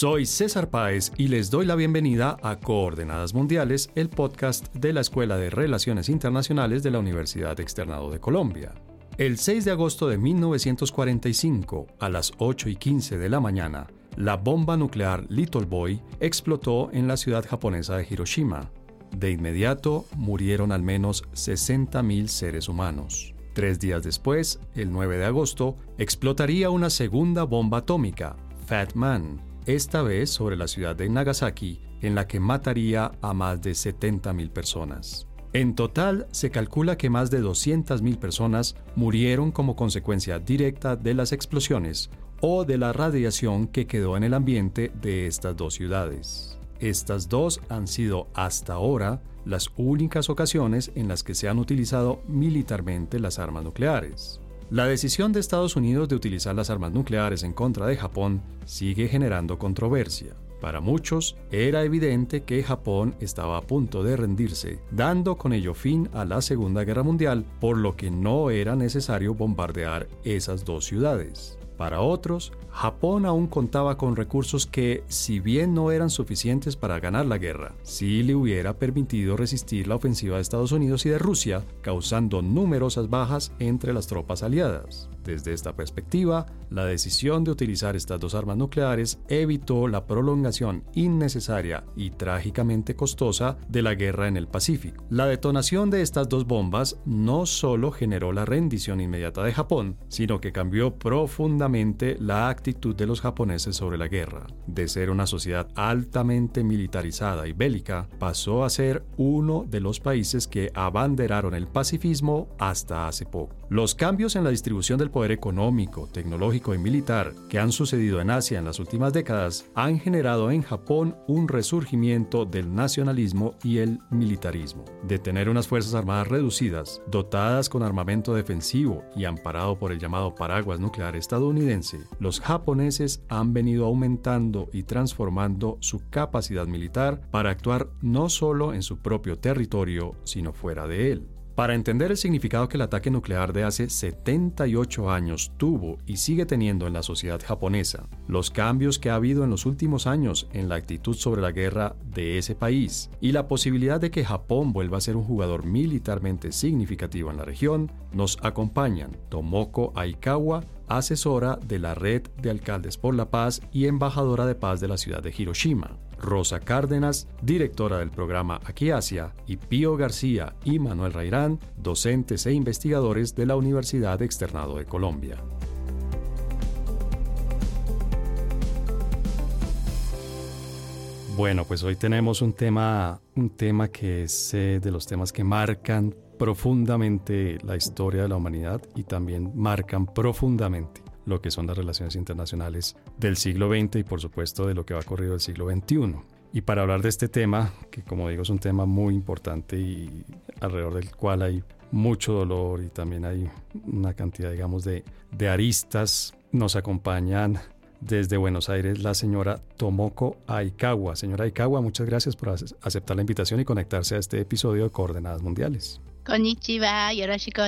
Soy César Páez y les doy la bienvenida a Coordenadas Mundiales, el podcast de la Escuela de Relaciones Internacionales de la Universidad Externado de Colombia. El 6 de agosto de 1945, a las 8 y 15 de la mañana, la bomba nuclear Little Boy explotó en la ciudad japonesa de Hiroshima. De inmediato murieron al menos 60.000 seres humanos. Tres días después, el 9 de agosto, explotaría una segunda bomba atómica, Fat Man, esta vez sobre la ciudad de Nagasaki, en la que mataría a más de 70.000 personas. En total, se calcula que más de 200.000 personas murieron como consecuencia directa de las explosiones o de la radiación que quedó en el ambiente de estas dos ciudades. Estas dos han sido hasta ahora las únicas ocasiones en las que se han utilizado militarmente las armas nucleares. La decisión de Estados Unidos de utilizar las armas nucleares en contra de Japón sigue generando controversia. Para muchos, era evidente que Japón estaba a punto de rendirse, dando con ello fin a la Segunda Guerra Mundial, por lo que no era necesario bombardear esas dos ciudades. Para otros, Japón aún contaba con recursos que, si bien no eran suficientes para ganar la guerra, sí le hubiera permitido resistir la ofensiva de Estados Unidos y de Rusia, causando numerosas bajas entre las tropas aliadas. Desde esta perspectiva, la decisión de utilizar estas dos armas nucleares evitó la prolongación innecesaria y trágicamente costosa de la guerra en el Pacífico. La detonación de estas dos bombas no solo generó la rendición inmediata de Japón, sino que cambió profundamente la actitud de los japoneses sobre la guerra. De ser una sociedad altamente militarizada y bélica, pasó a ser uno de los países que abanderaron el pacifismo hasta hace poco. Los cambios en la distribución del económico, tecnológico y militar que han sucedido en Asia en las últimas décadas han generado en Japón un resurgimiento del nacionalismo y el militarismo. De tener unas fuerzas armadas reducidas, dotadas con armamento defensivo y amparado por el llamado paraguas nuclear estadounidense, los japoneses han venido aumentando y transformando su capacidad militar para actuar no solo en su propio territorio, sino fuera de él. Para entender el significado que el ataque nuclear de hace 78 años tuvo y sigue teniendo en la sociedad japonesa, los cambios que ha habido en los últimos años en la actitud sobre la guerra de ese país y la posibilidad de que Japón vuelva a ser un jugador militarmente significativo en la región, nos acompañan Tomoko Aikawa, asesora de la Red de Alcaldes por la Paz y embajadora de paz de la ciudad de Hiroshima. Rosa Cárdenas, directora del programa Aquí Asia, y Pío García y Manuel Rairán, docentes e investigadores de la Universidad Externado de Colombia. Bueno, pues hoy tenemos un tema, un tema que es de los temas que marcan profundamente la historia de la humanidad y también marcan profundamente lo que son las relaciones internacionales del siglo XX y por supuesto de lo que va ocurrido del siglo XXI. Y para hablar de este tema, que como digo es un tema muy importante y alrededor del cual hay mucho dolor y también hay una cantidad, digamos, de, de aristas, nos acompañan desde Buenos Aires la señora Tomoko Aikawa. Señora Aikawa, muchas gracias por aceptar la invitación y conectarse a este episodio de Coordenadas Mundiales. Konnichiwa, yoroshiku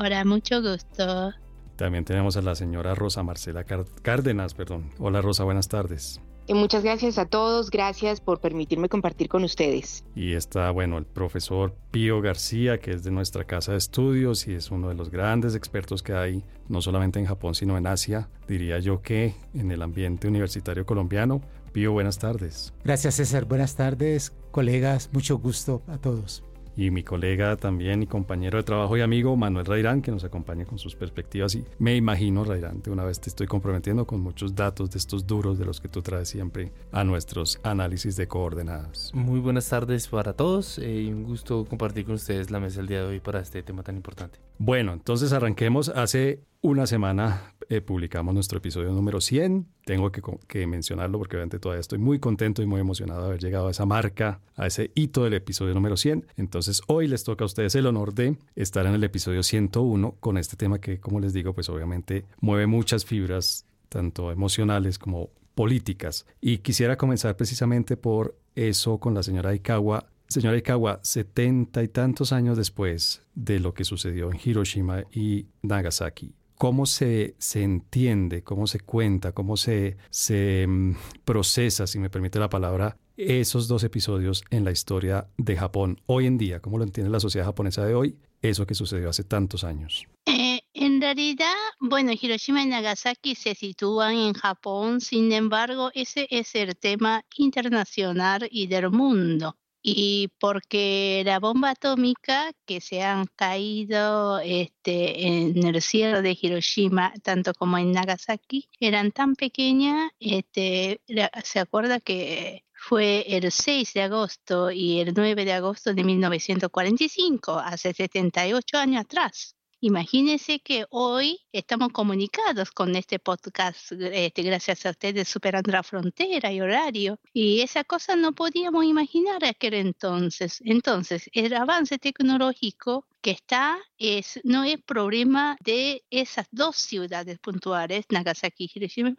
Hola, mucho gusto. También tenemos a la señora Rosa Marcela Cárdenas, perdón. Hola Rosa, buenas tardes. Y muchas gracias a todos, gracias por permitirme compartir con ustedes. Y está, bueno, el profesor Pío García, que es de nuestra casa de estudios y es uno de los grandes expertos que hay, no solamente en Japón, sino en Asia, diría yo que en el ambiente universitario colombiano. Pío, buenas tardes. Gracias César, buenas tardes, colegas, mucho gusto a todos y mi colega también y compañero de trabajo y amigo Manuel Rairán, que nos acompaña con sus perspectivas. Y me imagino, Rairán, de una vez te estoy comprometiendo con muchos datos de estos duros de los que tú traes siempre a nuestros análisis de coordenadas. Muy buenas tardes para todos eh, y un gusto compartir con ustedes la mesa el día de hoy para este tema tan importante. Bueno, entonces arranquemos. Hace una semana eh, publicamos nuestro episodio número 100. Tengo que, mencionarlo porque obviamente todavía estoy muy contento y muy emocionado de haber llegado a esa marca, a ese hito del episodio número 100. Entonces hoy les toca a ustedes el honor de estar en el episodio 101 con este tema que, como les digo, pues obviamente mueve muchas fibras, tanto emocionales como políticas. Y quisiera comenzar precisamente por eso con la señora Ikawa Señora Ikawa, setenta y tantos años después de lo que sucedió en Hiroshima y Nagasaki, cómo se, se entiende, cómo se cuenta, cómo se, se mm, procesa, si me permite la palabra, esos dos episodios en la historia de Japón. Hoy en día, cómo lo entiende la sociedad japonesa de hoy, eso que sucedió hace tantos años. Eh, en realidad, bueno, Hiroshima y Nagasaki se sitúan en Japón, sin embargo, ese es el tema internacional y del mundo y porque la bomba atómica que se han caído este, en el cielo de Hiroshima, tanto como en Nagasaki, eran tan pequeñas, este, se acuerda que fue el 6 de agosto y el 9 de agosto de 1945, hace 78 años atrás. Imagínense que hoy estamos comunicados con este podcast, este, gracias a ustedes, superando la frontera y horario. Y esa cosa no podíamos imaginar aquel entonces. Entonces, el avance tecnológico que está es, no es problema de esas dos ciudades puntuales, Nagasaki y Hiroshima.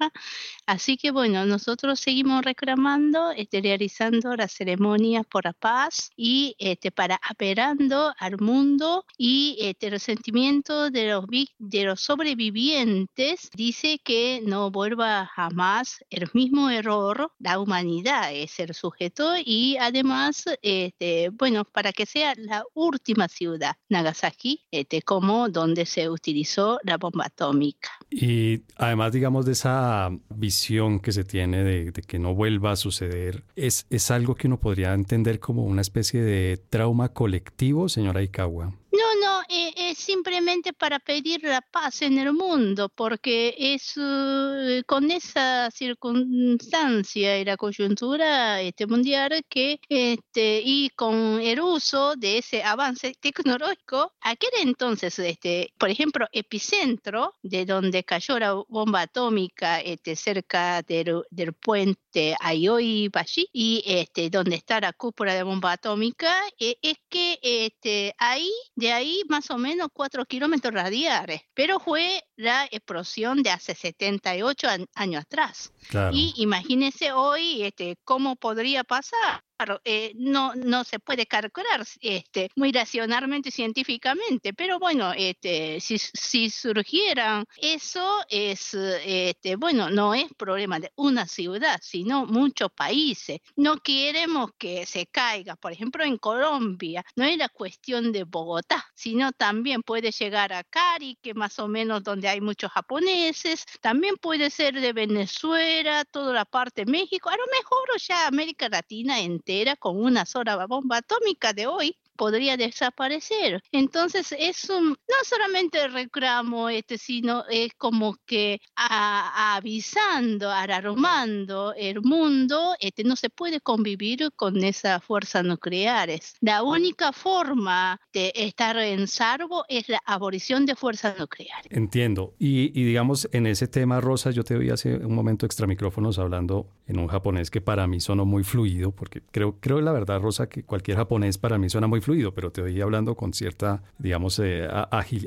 Así que bueno, nosotros seguimos reclamando, este, realizando las ceremonias por la paz y este, para apelando al mundo y este, el sentimiento de los, de los sobrevivientes dice que no vuelva jamás el mismo error, la humanidad es el sujeto y además, este, bueno, para que sea la última ciudad. Nagasaki este, como donde se utilizó la bomba atómica. Y además, digamos, de esa visión que se tiene de, de, que no vuelva a suceder, ¿es, ¿es algo que uno podría entender como una especie de trauma colectivo, señora Ikawa? No, no, eh, es simplemente para pedir la paz en el mundo, porque es uh, con esa circunstancia y la coyuntura este, mundial que, este, y con el uso de ese avance tecnológico, aquel entonces, este, por ejemplo, epicentro de donde cayó la bomba atómica este, cerca del, del puente Aoi-Bashi y este, donde está la cúpula de bomba atómica, eh, es que este, ahí de ahí más o menos cuatro kilómetros radiales, pero fue la explosión de hace 78 años atrás. Y imagínese hoy este, cómo podría pasar eh, no, no se puede calcular este, muy racionalmente científicamente, pero bueno, este, si, si surgiera eso, es, este, bueno, no es problema de una ciudad, sino muchos países. No queremos que se caiga, por ejemplo, en Colombia, no es la cuestión de Bogotá, sino también puede llegar a Cari, que más o menos donde hay muchos japoneses, también puede ser de Venezuela, toda la parte de México, a lo mejor ya América Latina en era con una sola bomba atómica de hoy podría desaparecer. Entonces es un, no solamente reclamo, este, sino es como que avisando, alarmando el mundo, este, no se puede convivir con esas fuerzas nucleares. La única forma de estar en salvo es la abolición de fuerzas nucleares. Entiendo. Y, y digamos, en ese tema, Rosa, yo te oí hace un momento extra micrófonos hablando en un japonés que para mí sonó muy fluido, porque creo, creo la verdad, Rosa, que cualquier japonés para mí suena muy fluido pero te oí hablando con cierta, digamos, eh,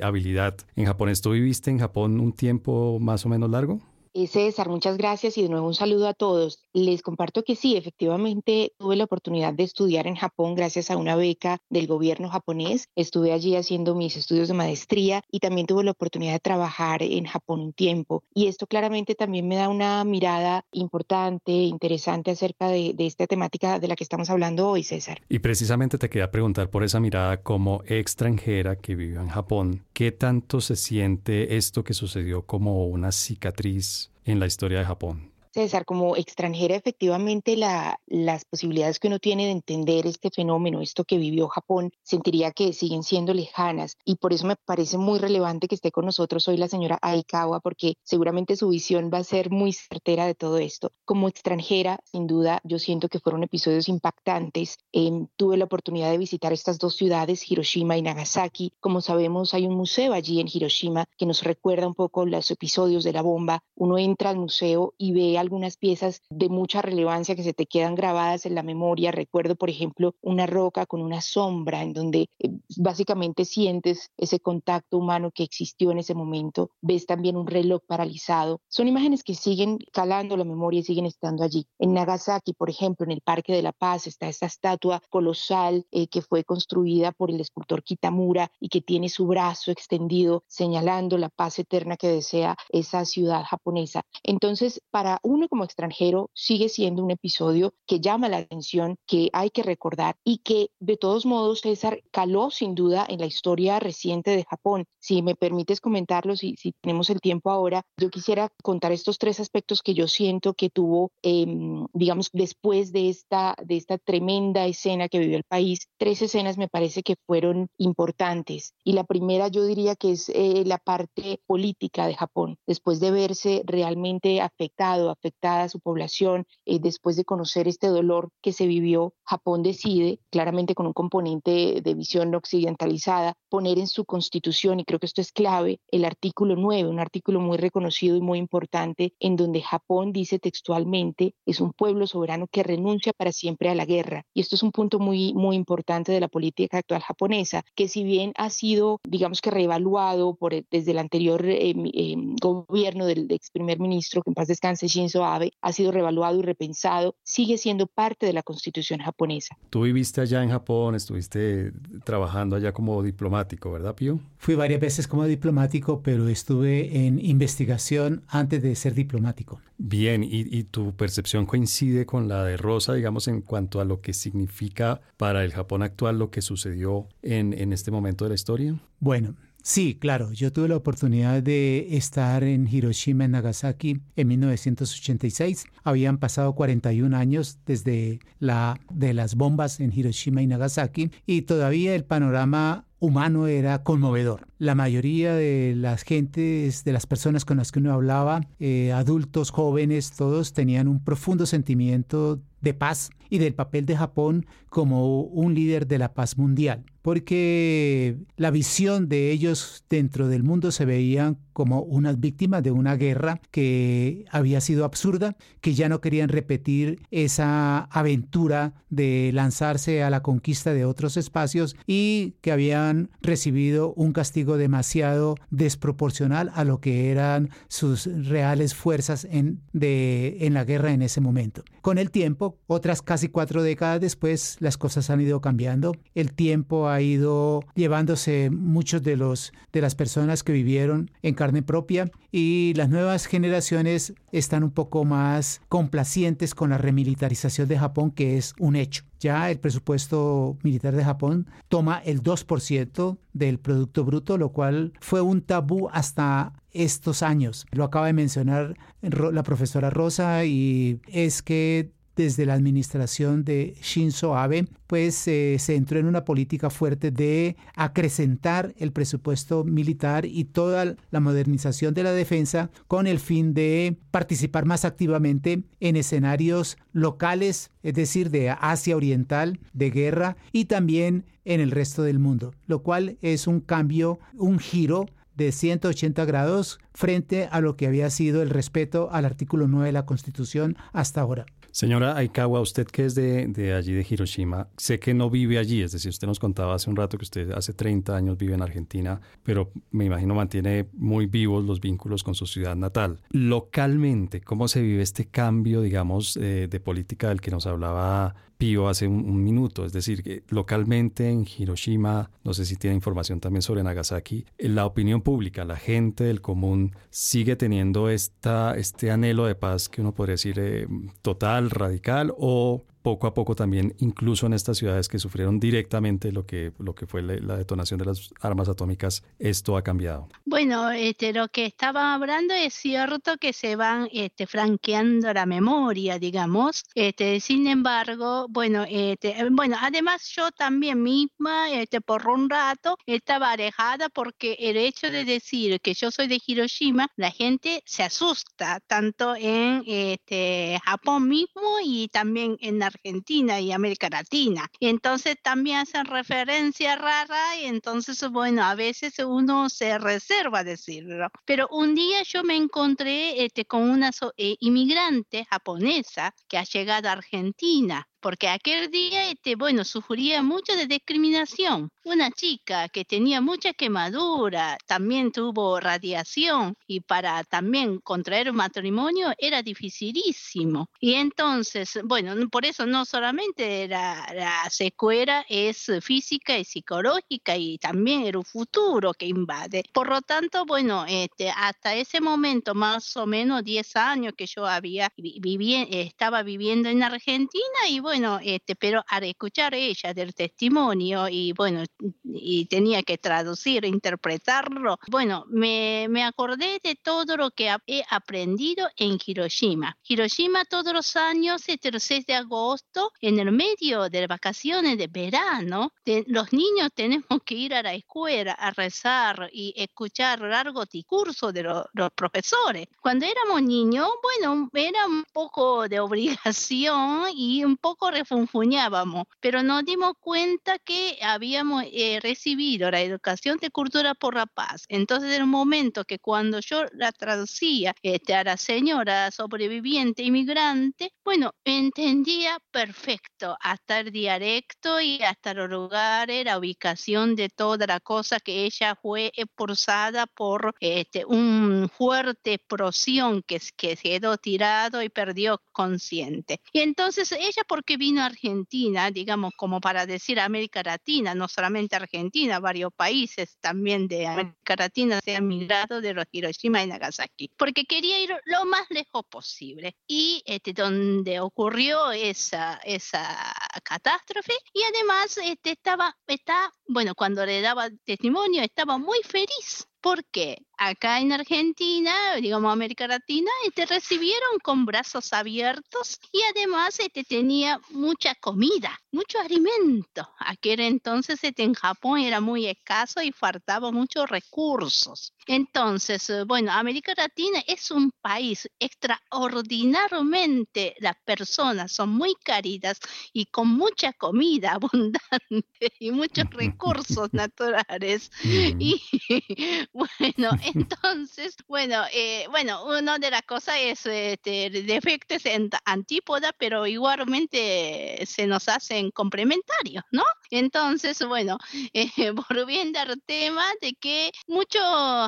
habilidad en japonés. ¿Tú viviste en Japón un tiempo más o menos largo? Eh, César, muchas gracias y de nuevo un saludo a todos. Les comparto que sí, efectivamente tuve la oportunidad de estudiar en Japón gracias a una beca del gobierno japonés. Estuve allí haciendo mis estudios de maestría y también tuve la oportunidad de trabajar en Japón un tiempo. Y esto claramente también me da una mirada importante, interesante acerca de, de esta temática de la que estamos hablando hoy, César. Y precisamente te quería preguntar por esa mirada como extranjera que vive en Japón, ¿qué tanto se siente esto que sucedió como una cicatriz en la historia de Japón. César, como extranjera, efectivamente la, las posibilidades que uno tiene de entender este fenómeno, esto que vivió Japón, sentiría que siguen siendo lejanas y por eso me parece muy relevante que esté con nosotros hoy la señora Aikawa, porque seguramente su visión va a ser muy certera de todo esto. Como extranjera, sin duda, yo siento que fueron episodios impactantes. Em, tuve la oportunidad de visitar estas dos ciudades, Hiroshima y Nagasaki. Como sabemos, hay un museo allí en Hiroshima que nos recuerda un poco los episodios de la bomba. Uno entra al museo y ve algunas piezas de mucha relevancia que se te quedan grabadas en la memoria. Recuerdo, por ejemplo, una roca con una sombra en donde eh, básicamente sientes ese contacto humano que existió en ese momento. Ves también un reloj paralizado. Son imágenes que siguen calando la memoria y siguen estando allí. En Nagasaki, por ejemplo, en el Parque de la Paz está esta estatua colosal eh, que fue construida por el escultor Kitamura y que tiene su brazo extendido señalando la paz eterna que desea esa ciudad japonesa. Entonces, para uno como extranjero sigue siendo un episodio que llama la atención, que hay que recordar y que de todos modos César caló sin duda en la historia reciente de Japón. Si me permites comentarlo, si, si tenemos el tiempo ahora, yo quisiera contar estos tres aspectos que yo siento que tuvo, em, digamos, después de esta, de esta tremenda escena que vivió el país. Tres escenas me parece que fueron importantes. Y la primera yo diría que es eh, la parte política de Japón. Después de verse realmente afectado, afectada su población, eh, después de conocer este dolor que se vivió, Japón decide, claramente con un componente de visión occidentalizada, poner en su constitución, y creo que esto es clave, el artículo 9, un artículo muy reconocido y muy importante, en donde Japón dice textualmente, es un pueblo soberano que renuncia para siempre a la guerra. Y esto es un punto muy, muy importante de la política actual japonesa, que si bien ha sido, digamos que reevaluado por, desde el anterior eh, eh, gobierno del ex primer ministro, que en paz descanse Shinzo Abe, ha sido reevaluado y repensado, sigue siendo parte de la constitución japonesa. Tú viviste allá en Japón, estuviste trabajando allá como diplomático, ¿verdad, Pío? Fui varias veces como diplomático, pero estuve en investigación antes de ser diplomático. Bien, ¿y, y tu percepción coincide con la de Rosa, digamos, en cuanto a lo que significa para el Japón actual lo que sucedió en, en este momento de la historia? Bueno, Sí, claro. Yo tuve la oportunidad de estar en Hiroshima, en Nagasaki, en 1986. Habían pasado 41 años desde la de las bombas en Hiroshima y Nagasaki y todavía el panorama humano era conmovedor. La mayoría de las gentes, de las personas con las que uno hablaba, eh, adultos, jóvenes, todos tenían un profundo sentimiento de paz y del papel de Japón como un líder de la paz mundial, porque la visión de ellos dentro del mundo se veían como unas víctimas de una guerra que había sido absurda, que ya no querían repetir esa aventura de lanzarse a la conquista de otros espacios y que habían recibido un castigo demasiado desproporcional a lo que eran sus reales fuerzas en, de, en la guerra en ese momento. Con el tiempo, otras casi cuatro décadas después, las cosas han ido cambiando. El tiempo ha ido llevándose muchos de los de las personas que vivieron en carne propia y las nuevas generaciones están un poco más complacientes con la remilitarización de Japón, que es un hecho. Ya el presupuesto militar de Japón toma el 2% del Producto Bruto, lo cual fue un tabú hasta estos años. Lo acaba de mencionar la profesora Rosa y es que desde la administración de Shinzo Abe, pues eh, se entró en una política fuerte de acrecentar el presupuesto militar y toda la modernización de la defensa con el fin de participar más activamente en escenarios locales, es decir, de Asia Oriental, de guerra y también en el resto del mundo, lo cual es un cambio, un giro de 180 grados frente a lo que había sido el respeto al artículo 9 de la Constitución hasta ahora. Señora Aikawa, usted que es de, de, allí de Hiroshima, sé que no vive allí, es decir, usted nos contaba hace un rato que usted hace 30 años vive en Argentina, pero me imagino mantiene muy vivos los vínculos con su ciudad natal. Localmente, ¿cómo se vive este cambio, digamos, eh, de política del que nos hablaba Pío hace un, minuto? Es decir, localmente en Hiroshima, no sé si tiene información también sobre Nagasaki, la opinión pública, la gente del común sigue teniendo esta, este anhelo de paz que uno podría decir eh, total, radical o poco a poco también, incluso en estas ciudades que sufrieron directamente lo que, lo que fue la, detonación de las armas atómicas, esto ha cambiado. Bueno, este, lo que estaba hablando es cierto que se van este, franqueando la memoria, digamos. Este, sin embargo, bueno, este, bueno, además yo también misma, este, por un rato, estaba alejada porque el hecho de decir que yo soy de Hiroshima, la gente se asusta, tanto en este, Japón mismo y también en la Argentina y América Latina. Entonces también hacen referencia rara y entonces, bueno, a veces uno se reserva decirlo. Pero un día yo me encontré este, con una eh, inmigrante japonesa que ha llegado a Argentina porque aquel día, este, bueno, sufría mucho de discriminación. Una chica que tenía mucha quemadura, también tuvo radiación y para también contraer un matrimonio era dificilísimo. Y entonces, bueno, por eso no solamente la, la secuela es física y psicológica y también el futuro que invade. Por lo tanto, bueno, este, hasta ese momento, más o menos 10 años que yo había viví, estaba viviendo en Argentina y bueno, bueno, este, pero al escuchar ella del testimonio y bueno, y tenía que traducir, interpretarlo, bueno, me, me acordé de todo lo que he aprendido en Hiroshima. Hiroshima todos los años, este, el 6 de agosto, en el medio de las vacaciones de verano, los niños tenemos que ir a la escuela a rezar y escuchar largos discursos de los profesores. Cuando éramos niños, bueno, era un poco de obligación y un poco refunfuñábamos, pero nos dimos cuenta que habíamos eh, recibido la educación de cultura por la paz. Entonces, en el momento que cuando yo la traducía este, a la señora sobreviviente inmigrante, bueno, entendía perfecto hasta el dialecto y hasta los lugares, la ubicación de toda la cosa que ella fue expulsada por este, un fuerte explosión que, que quedó tirado y perdió consciente. Y entonces ella, porque vino a Argentina, digamos, como para decir América Latina, no solamente Argentina, varios países también de América Latina se han migrado de los Hiroshima y Nagasaki, porque quería ir lo más lejos posible. Y este, donde ocurrió esa, esa catástrofe, y además este, estaba, está, bueno, cuando le daba testimonio, estaba muy feliz porque acá en Argentina, digamos América Latina, te este, recibieron con brazos abiertos y además te este, tenía mucha comida, mucho alimento. Aquel entonces este, en Japón era muy escaso y faltaba muchos recursos. Entonces, eh, bueno, América Latina es un país extraordinariamente, las personas son muy cálidas y con mucha comida abundante y muchos recursos naturales. Y bueno, entonces, bueno, eh, bueno, una de las cosas es este, defectos en antípoda, pero igualmente se nos hacen complementarios, ¿no? Entonces, bueno, eh, volviendo al tema de que muchos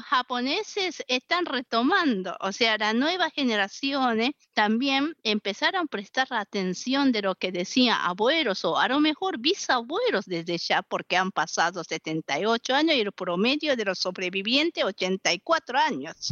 japoneses están retomando, o sea, las nuevas generaciones también empezaron a prestar atención de lo que decían abuelos o a lo mejor bisabuelos desde ya, porque han pasado 78 años y el promedio de los sobrevivientes 84 años.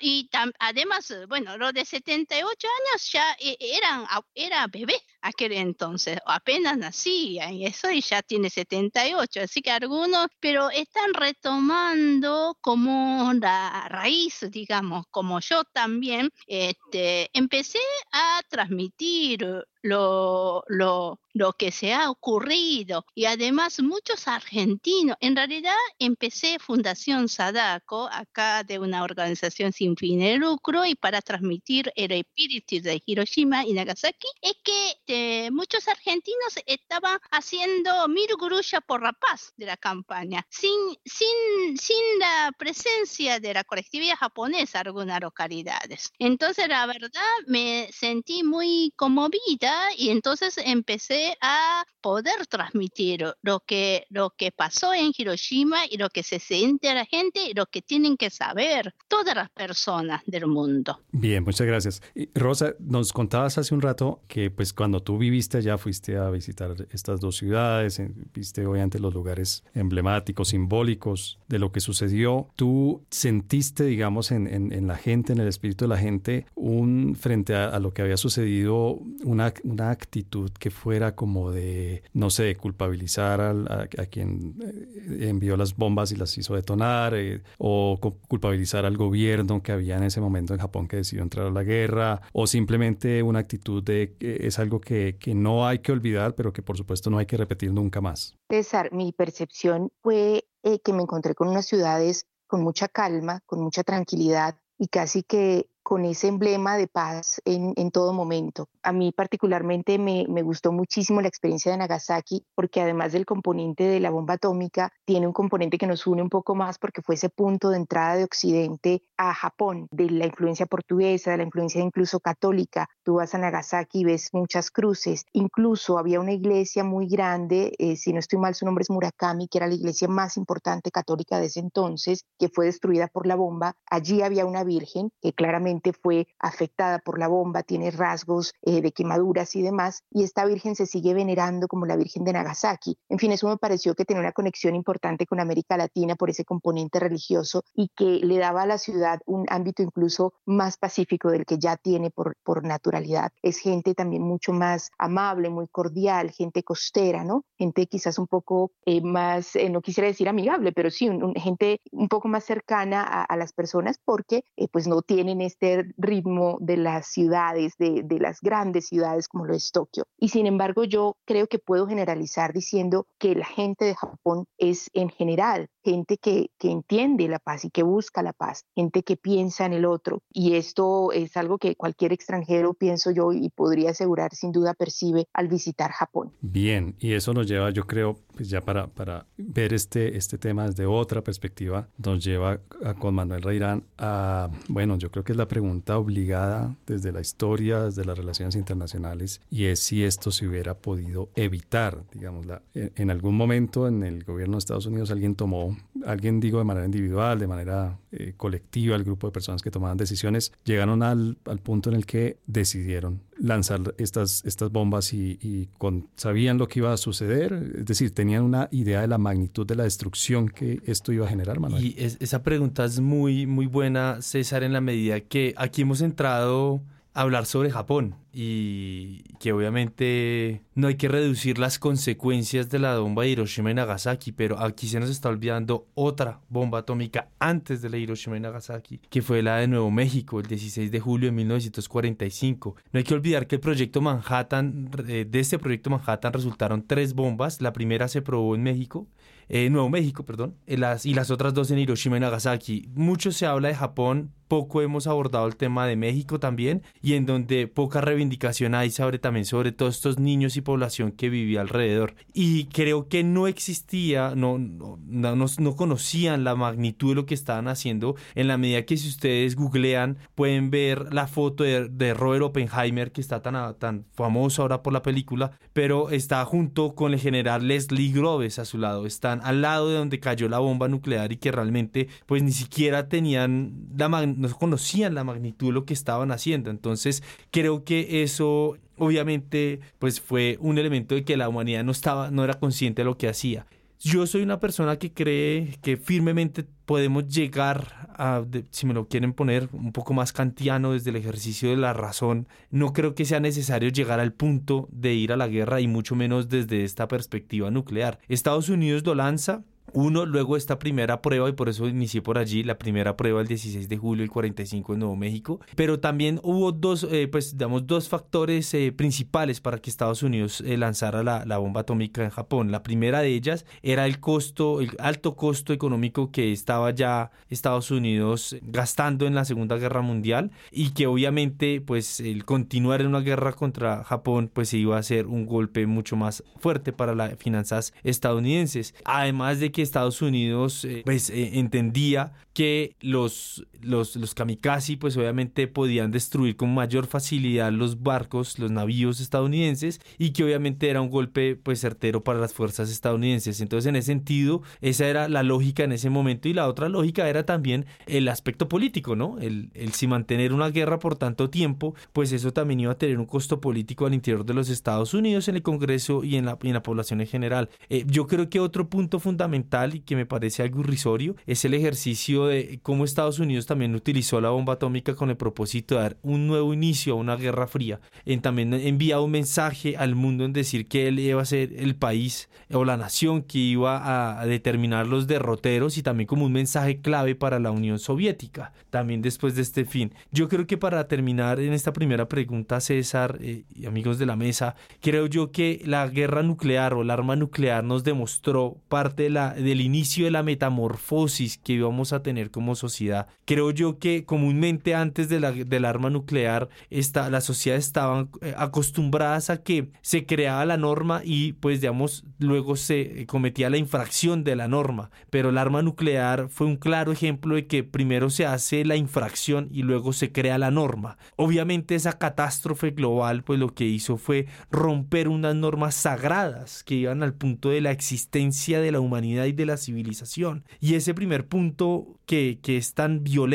y además, bueno, los de 78 años ya eh, eran era bebé aquel entonces, apenas nacía, y eso ya tiene 78, así que algunos, pero están retomando como la raíz, digamos, como yo también, este, empecé a transmitir lo, lo, lo que se ha ocurrido y además muchos argentinos. En realidad empecé Fundación Sadako, acá de una organización sin fin de lucro y para transmitir el espíritu de Hiroshima y Nagasaki, es que eh, muchos argentinos estaban haciendo mil grullas por la paz de la campaña, sin, sin, sin la presencia de la colectividad japonesa en algunas localidades. Entonces, la verdad, me sentí muy conmovida y entonces empecé a poder transmitir lo que, lo que pasó en Hiroshima y lo que se siente a la gente y lo que tienen que saber todas las personas del mundo. Bien, muchas gracias. Rosa, nos contabas hace un rato que pues cuando tú viviste allá fuiste a visitar estas dos ciudades, viste obviamente los lugares emblemáticos, simbólicos de lo que sucedió. ¿Tú sentiste, digamos, en, en, la gente, en el espíritu de la gente, un frente a, a lo que había sucedido, una, una actitud que fuera como de, no sé, culpabilizar a, quien eh, envió las bombas y las hizo detonar, eh, o culpabilizar al gobierno que había en ese momento en Japón que decidió entrar a la guerra, o simplemente una actitud de que es algo que, que no hay que olvidar, pero que por supuesto no hay que repetir nunca más. César, mi percepción fue eh, que me encontré con unas ciudades con mucha calma, con mucha tranquilidad y casi que con ese emblema de paz en, todo momento. A mí particularmente me, me, gustó muchísimo la experiencia de Nagasaki porque además del componente de la bomba atómica, tiene un componente que nos une un poco más porque fue ese punto de entrada de Occidente a Japón, de la influencia portuguesa, de la influencia incluso católica. Tú vas a Nagasaki y ves muchas cruces. Incluso había una iglesia muy grande, eh, si no estoy mal, su nombre es Murakami, que era la iglesia más importante católica de ese entonces, que fue destruida por la bomba. Allí había una virgen que claramente fue afectada por la bomba, tiene rasgos eh, de quemaduras y demás, y esta virgen se sigue venerando como la Virgen de Nagasaki. En fin, eso me pareció que tenía una conexión importante con América Latina por ese componente religioso y que le daba a la ciudad un ámbito incluso más pacífico del que ya tiene por, por naturalidad. Es gente también mucho más amable, muy cordial, gente costera, ¿no? Gente quizás un poco eh, más, eh, no quisiera decir amigable, pero sí, gente un poco más cercana a, las personas porque eh, pues no tienen este ritmo de las ciudades, de, de las grandes ciudades como lo es Tokio. Y sin embargo, yo creo que puedo generalizar diciendo que la gente de Japón es en general gente que, que entiende la paz y que busca la paz, gente que piensa en el otro. Y esto es algo que cualquier extranjero, pienso yo, y podría asegurar sin duda percibe al visitar Japón. Bien, y eso nos lleva, yo creo, pues ya para, para ver este, este tema desde otra perspectiva, nos lleva a, con Manuel Reirán a, bueno, yo creo que es la pregunta obligada desde la historia, desde las relaciones internacionales, y es si esto se hubiera podido evitar, digamos, la, en algún momento en el gobierno de Estados Unidos alguien tomó, alguien digo de manera individual, de manera eh, colectiva, el grupo de personas que tomaban decisiones, llegaron al, punto en el que decidieron lanzar estas, estas bombas y, con, sabían lo que iba a suceder, es decir, tenían una idea de la magnitud de la destrucción que esto iba a generar, Manuel. Y esa pregunta es muy, muy buena, César, en la medida que aquí hemos entrado hablar sobre Japón y que obviamente no hay que reducir las consecuencias de la bomba de Hiroshima y Nagasaki, pero aquí se nos está olvidando otra bomba atómica antes de la Hiroshima y Nagasaki, que fue la de Nuevo México el 16 de julio de 1945. No hay que olvidar que el proyecto Manhattan, eh, de este proyecto Manhattan resultaron tres bombas, la primera se probó en México, eh, Nuevo México, perdón, eh, y las otras dos en Hiroshima y Nagasaki. Mucho se habla de Japón, poco hemos abordado el tema de México también, y en donde poca reivindicación hay sobre también sobre todos estos niños y población que vivía alrededor. Y creo que no existía, no, no, no, conocían la magnitud de lo que estaban haciendo, en la medida que si ustedes googlean pueden ver la foto de, de Robert Oppenheimer, que está tan, tan famoso ahora por la película, pero está junto con el general Leslie Groves a su lado, están al lado de donde cayó la bomba nuclear y que realmente pues ni siquiera tenían la no conocían la magnitud de lo que estaban haciendo. Entonces creo que eso obviamente pues fue un elemento de que la humanidad no estaba, no era consciente de lo que hacía. Yo soy una persona que cree que firmemente podemos llegar a, si me lo quieren poner un poco más kantiano desde el ejercicio de la razón, no creo que sea necesario llegar al punto de ir a la guerra y mucho menos desde esta perspectiva nuclear. Estados Unidos lo lanza, uno, luego esta primera prueba, y por eso inicié por allí, la primera prueba el 16 de julio, el 45 en Nuevo México. Pero también hubo dos, eh, pues, digamos, dos factores eh, principales para que Estados Unidos eh, lanzara la, la, bomba atómica en Japón. La primera de ellas era el costo, el alto costo económico que estaba ya Estados Unidos gastando en la Segunda Guerra Mundial y que obviamente, pues, el continuar en una guerra contra Japón, pues, iba a ser un golpe mucho más fuerte para las finanzas estadounidenses. Además de que Estados Unidos eh, pues, eh, entendía que los, los, los kamikaze pues obviamente podían destruir con mayor facilidad los barcos, los navíos estadounidenses y que obviamente era un golpe pues certero para las fuerzas estadounidenses. Entonces en ese sentido esa era la lógica en ese momento y la otra lógica era también el aspecto político, ¿no? El, el si mantener una guerra por tanto tiempo pues eso también iba a tener un costo político al interior de los Estados Unidos en el Congreso y en la, en la población en general. Eh, yo creo que otro punto fundamental y que me parece algo irrisorio es el ejercicio de cómo Estados Unidos también utilizó la bomba atómica con el propósito de dar un nuevo inicio a una guerra fría. En, también envía un mensaje al mundo en decir que él iba a ser el país o la nación que iba a determinar los derroteros y también como un mensaje clave para la Unión Soviética, también después de este fin. Yo creo que para terminar en esta primera pregunta, César eh, y amigos de la mesa, creo yo que la guerra nuclear o el arma nuclear nos demostró parte de la, del inicio de la metamorfosis que íbamos a tener como sociedad. Yo que comúnmente antes de la, del arma nuclear, esta, las sociedades estaban eh, acostumbradas a que se creaba la norma y pues digamos luego se cometía la infracción de la norma. Pero el arma nuclear fue un claro ejemplo de que primero se hace la infracción y luego se crea la norma. Obviamente esa catástrofe global pues lo que hizo fue romper unas normas sagradas que iban al punto de la existencia de la humanidad y de la civilización. Y ese primer punto que, que es tan violento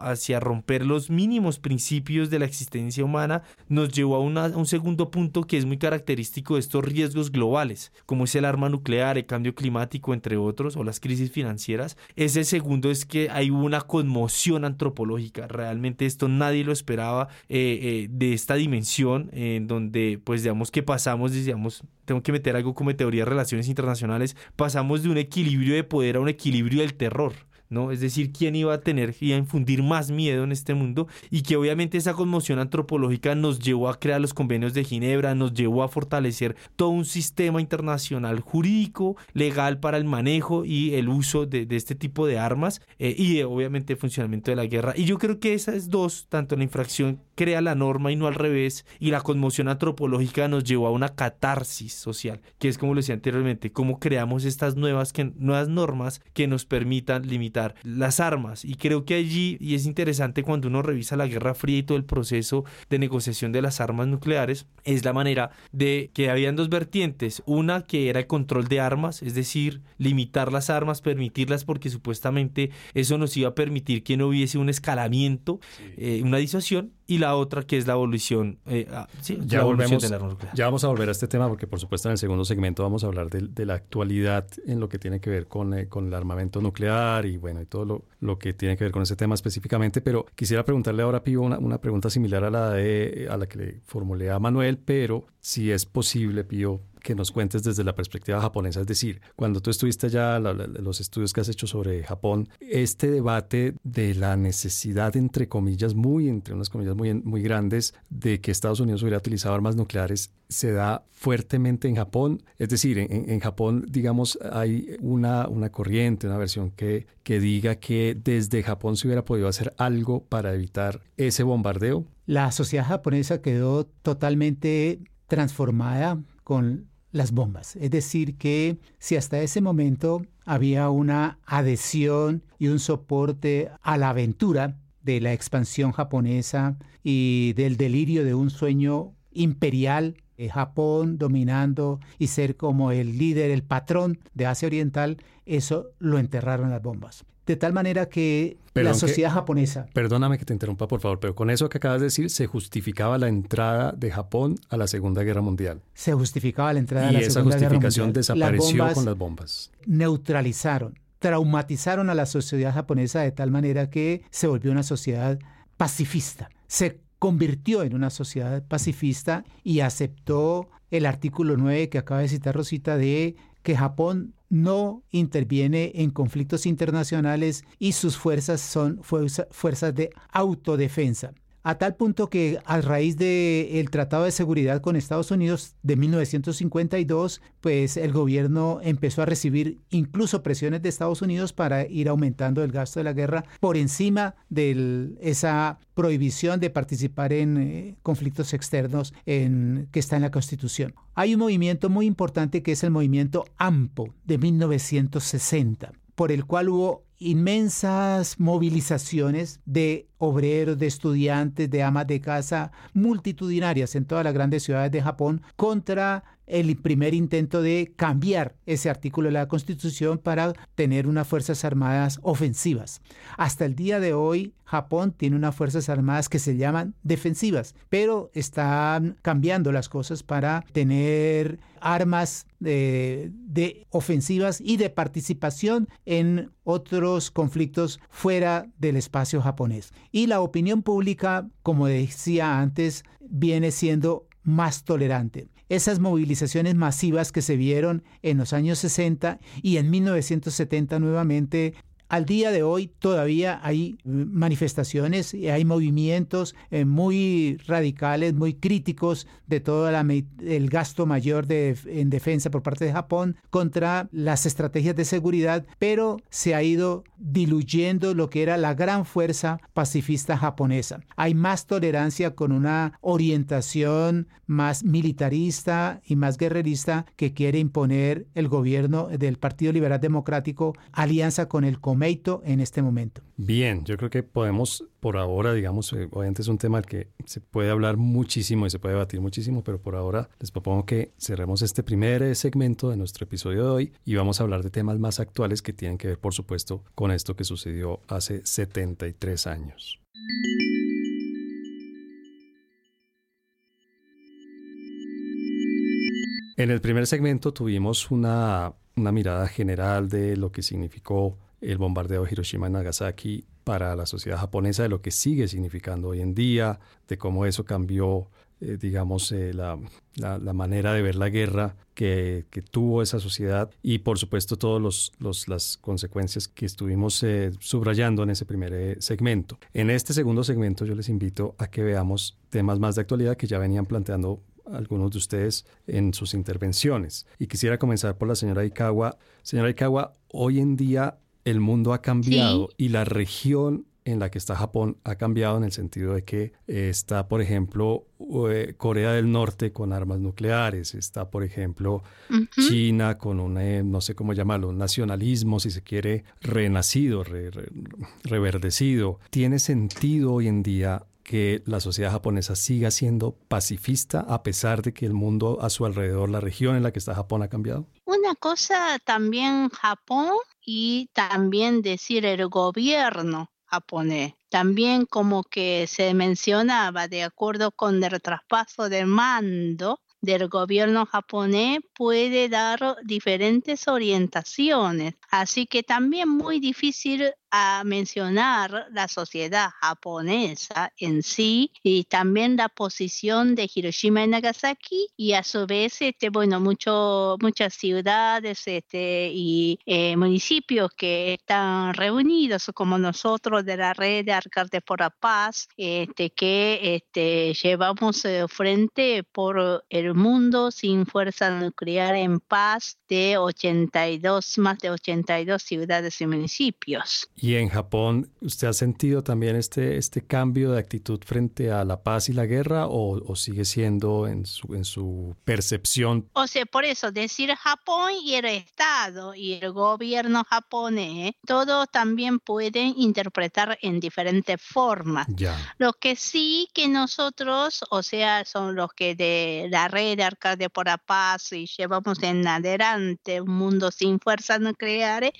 hacia romper los mínimos principios de la existencia humana nos llevó a, a un segundo punto que es muy característico de estos riesgos globales, como es el arma nuclear, el cambio climático, entre otros, o las crisis financieras. Ese segundo es que hay una conmoción antropológica. Realmente esto nadie lo esperaba eh, eh, de esta dimensión, en donde, pues, digamos que pasamos, digamos, tengo que meter algo como teoría de relaciones internacionales, pasamos de un equilibrio de poder a un equilibrio del terror. ¿No? Es decir, quién iba a tener y a infundir más miedo en este mundo y que obviamente esa conmoción antropológica nos llevó a crear los convenios de Ginebra, nos llevó a fortalecer todo un sistema internacional jurídico, legal para el manejo y el uso de, este tipo de armas eh, y obviamente el funcionamiento de la guerra. Y yo creo que esas dos, tanto la infracción crea la norma y no al revés, y la conmoción antropológica nos llevó a una catarsis social, que es como lo decía anteriormente, cómo creamos estas nuevas, que, nuevas normas que nos permitan limitar las armas. Y creo que allí, y es interesante cuando uno revisa la Guerra Fría y todo el proceso de negociación de las armas nucleares, es la manera de que habían dos vertientes. Una que era el control de armas, es decir, limitar las armas, permitirlas porque supuestamente eso nos iba a permitir que no hubiese un escalamiento, eh, una disuasión, y la otra que es la abolición, eh, ah, ya, volvemos, ya vamos a volver a este tema porque por supuesto en el segundo segmento vamos a hablar de, la actualidad en lo que tiene que ver con, eh, con el armamento nuclear y bueno, y todo lo, lo, que tiene que ver con ese tema específicamente, pero quisiera preguntarle ahora, Pío, una, una pregunta similar a la, de, a la que le formulé a Manuel, pero si es posible, Pío, que nos cuentes desde la perspectiva japonesa. Es decir, cuando tú estuviste ya, los estudios que has hecho sobre Japón, este debate de la necesidad, entre comillas, muy, entre unas comillas muy, muy grandes, de que Estados Unidos hubiera utilizado armas nucleares, se da fuertemente en Japón. Es decir, en, Japón, digamos, hay una, una corriente, una versión que, que diga que desde Japón se hubiera podido hacer algo para evitar ese bombardeo. La sociedad japonesa quedó totalmente transformada con las bombas. Es decir, que si hasta ese momento había una adhesión y un soporte a la aventura de la expansión japonesa y del delirio de un sueño imperial, Japón dominando y ser como el líder, el patrón de Asia Oriental, eso lo enterraron las bombas. De tal manera que la sociedad japonesa. Perdóname que te interrumpa, por favor, pero con eso que acabas de decir, se justificaba la entrada de Japón a la Segunda Guerra Mundial. Se justificaba la entrada a la Segunda Guerra Mundial. Y esa justificación desapareció con las bombas. Neutralizaron, traumatizaron a la sociedad japonesa de tal manera que se volvió una sociedad pacifista. Se convirtió en una sociedad pacifista y aceptó el artículo 9 que acaba de citar Rosita de que Japón no interviene en conflictos internacionales y sus fuerzas son fuerzas de autodefensa a tal punto que a raíz del Tratado de Seguridad con Estados Unidos de 1952, pues el gobierno empezó a recibir incluso presiones de Estados Unidos para ir aumentando el gasto de la guerra por encima de esa prohibición de participar en eh, conflictos externos en, que está en la Constitución. Hay un movimiento muy importante que es el movimiento AMPO de 1960 por el cual hubo inmensas movilizaciones de obreros, de estudiantes, de amas de casa, multitudinarias en todas las grandes ciudades de Japón contra el primer intento de cambiar ese artículo de la Constitución para tener unas Fuerzas Armadas ofensivas. Hasta el día de hoy, Japón tiene unas Fuerzas Armadas que se llaman defensivas, pero están cambiando las cosas para tener armas de, de ofensivas y de participación en otros conflictos fuera del espacio japonés. Y la opinión pública, como decía antes, viene siendo más tolerante. Esas movilizaciones masivas que se vieron en los años 60 y en 1970 nuevamente al día de hoy todavía hay manifestaciones, y hay movimientos eh, muy radicales, muy críticos de todo el gasto mayor de, en defensa por parte de Japón contra las estrategias de seguridad, pero se ha ido diluyendo lo que era la gran fuerza pacifista japonesa. Hay más tolerancia con una orientación más militarista y más guerrerista que quiere imponer el gobierno del Partido Liberal Democrático, alianza con el En este momento. Bien, yo creo que podemos por ahora, digamos, eh, obviamente es un tema que se puede hablar muchísimo y se puede debatir muchísimo, pero por ahora les propongo que cerremos este primer eh, segmento de nuestro episodio de hoy y vamos a hablar de temas más actuales que tienen que ver, por supuesto, con esto que sucedió hace 73 años. En el primer segmento tuvimos una mirada general de lo que significó el bombardeo de Hiroshima y Nagasaki para la sociedad japonesa, de lo que sigue significando hoy en día, de cómo eso cambió, eh, digamos, eh, la, la, manera de ver la guerra que, que, tuvo esa sociedad y, por supuesto, todas los, las consecuencias que estuvimos eh, subrayando en ese primer segmento. En este segundo segmento yo les invito a que veamos temas más de actualidad que ya venían planteando algunos de ustedes en sus intervenciones. Y quisiera comenzar por la señora Ikawa. Señora Ikawa, hoy en día el mundo ha cambiado y la región en la que está Japón ha cambiado en el sentido de que eh, está, por ejemplo, eh, Corea del Norte con armas nucleares, está, por ejemplo, China con un, eh, no sé cómo llamarlo, un nacionalismo, si se quiere, renacido, reverdecido. ¿Tiene sentido hoy en día que la sociedad japonesa siga siendo pacifista a pesar de que el mundo a su alrededor, la región en la que está Japón ha cambiado? Una cosa también Japón y también decir el gobierno japonés. También como que se mencionaba de acuerdo con el traspaso de mando del gobierno japonés puede dar diferentes orientaciones. Así que también muy difícil a mencionar la sociedad japonesa en sí y también la posición de Hiroshima y Nagasaki y a su vez este bueno mucho, muchas ciudades este y eh, municipios que están reunidos como nosotros de la red de Alcaldes por la Paz este que este llevamos eh, frente por el mundo sin fuerza nuclear en paz de 82 más de 82 ciudades y municipios. Y en Japón, ¿usted ha sentido también este, este cambio de actitud frente a la paz y la guerra o, sigue siendo en su, en su percepción? O sea, por eso decir Japón y el Estado y el gobierno japonés, todos también pueden interpretar en diferentes formas. Lo que sí que nosotros, o sea, son los que de la red de Arcade por la Paz y llevamos en adelante un mundo sin fuerzas nucleares,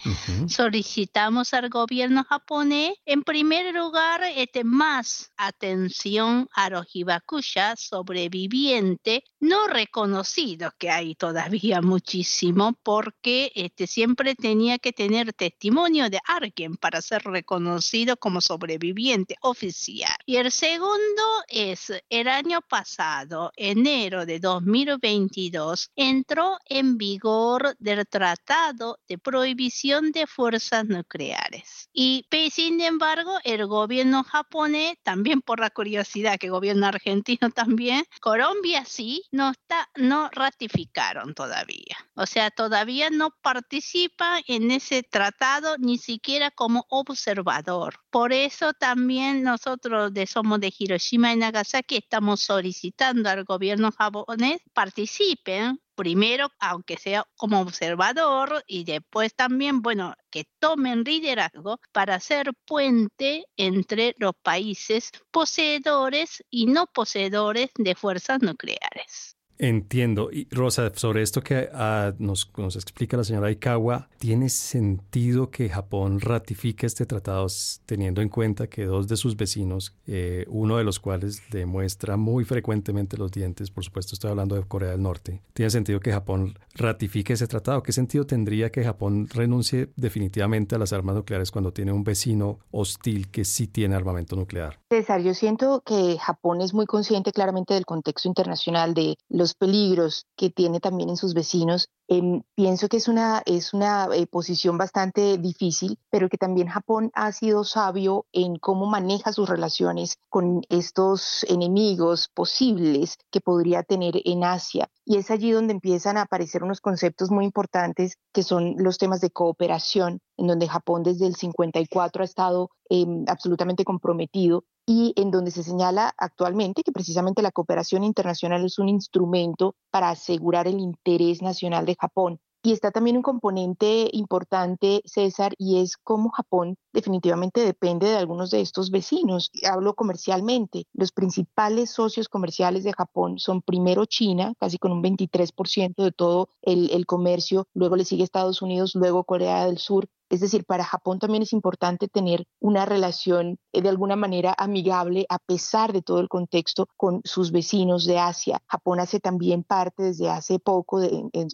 solicitamos al gobierno gobierno japonés, en primer lugar, este, más atención a los hibakusha sobrevivientes no reconocidos, que hay todavía muchísimo, porque este, siempre tenía que tener testimonio de alguien para ser reconocido como sobreviviente oficial. Y el segundo es, el año pasado, enero de 2022, entró en vigor del Tratado de Prohibición de Fuerzas Nucleares. Y sin embargo, el gobierno japonés, también por la curiosidad que el gobierno argentino también, Colombia sí, no, está, no ratificaron todavía. O sea, todavía no participa en ese tratado ni siquiera como observador. Por eso también nosotros de somos de Hiroshima y Nagasaki estamos solicitando al gobierno japonés participen primero, aunque sea como observador, y después también, bueno, que tomen liderazgo para hacer puente entre los países poseedores y no poseedores de fuerzas nucleares. Entiendo. Y Rosa, sobre esto que ah, nos, nos, explica la señora Aikawa, ¿tiene sentido que Japón ratifique este tratado teniendo en cuenta que dos de sus vecinos, eh, uno de los cuales demuestra muy frecuentemente los dientes, por supuesto estoy hablando de Corea del Norte, ¿tiene sentido que Japón ratifique ese tratado? ¿Qué sentido tendría que Japón renuncie definitivamente a las armas nucleares cuando tiene un vecino hostil que sí tiene armamento nuclear? César, yo siento que Japón es muy consciente claramente del contexto internacional de los los peligros que tiene también en sus vecinos Em, pienso que es una, es una eh, posición bastante difícil, pero que también Japón ha sido sabio en cómo maneja sus relaciones con estos enemigos posibles que podría tener en Asia. Y es allí donde empiezan a aparecer unos conceptos muy importantes que son los temas de cooperación, en donde Japón desde el 54 ha estado em, absolutamente comprometido y en donde se señala actualmente que precisamente la cooperación internacional es un instrumento para asegurar el interés nacional de Japón. Y está también un componente importante, César, y es cómo Japón definitivamente depende de algunos de estos vecinos. Hablo comercialmente. Los principales socios comerciales de Japón son primero China, casi con un 23% de todo el, el comercio, luego le sigue Estados Unidos, luego Corea del Sur, es decir, para Japón también es importante tener una relación eh, de alguna manera amigable a pesar de todo el contexto con sus vecinos de Asia. Japón hace también parte desde hace poco,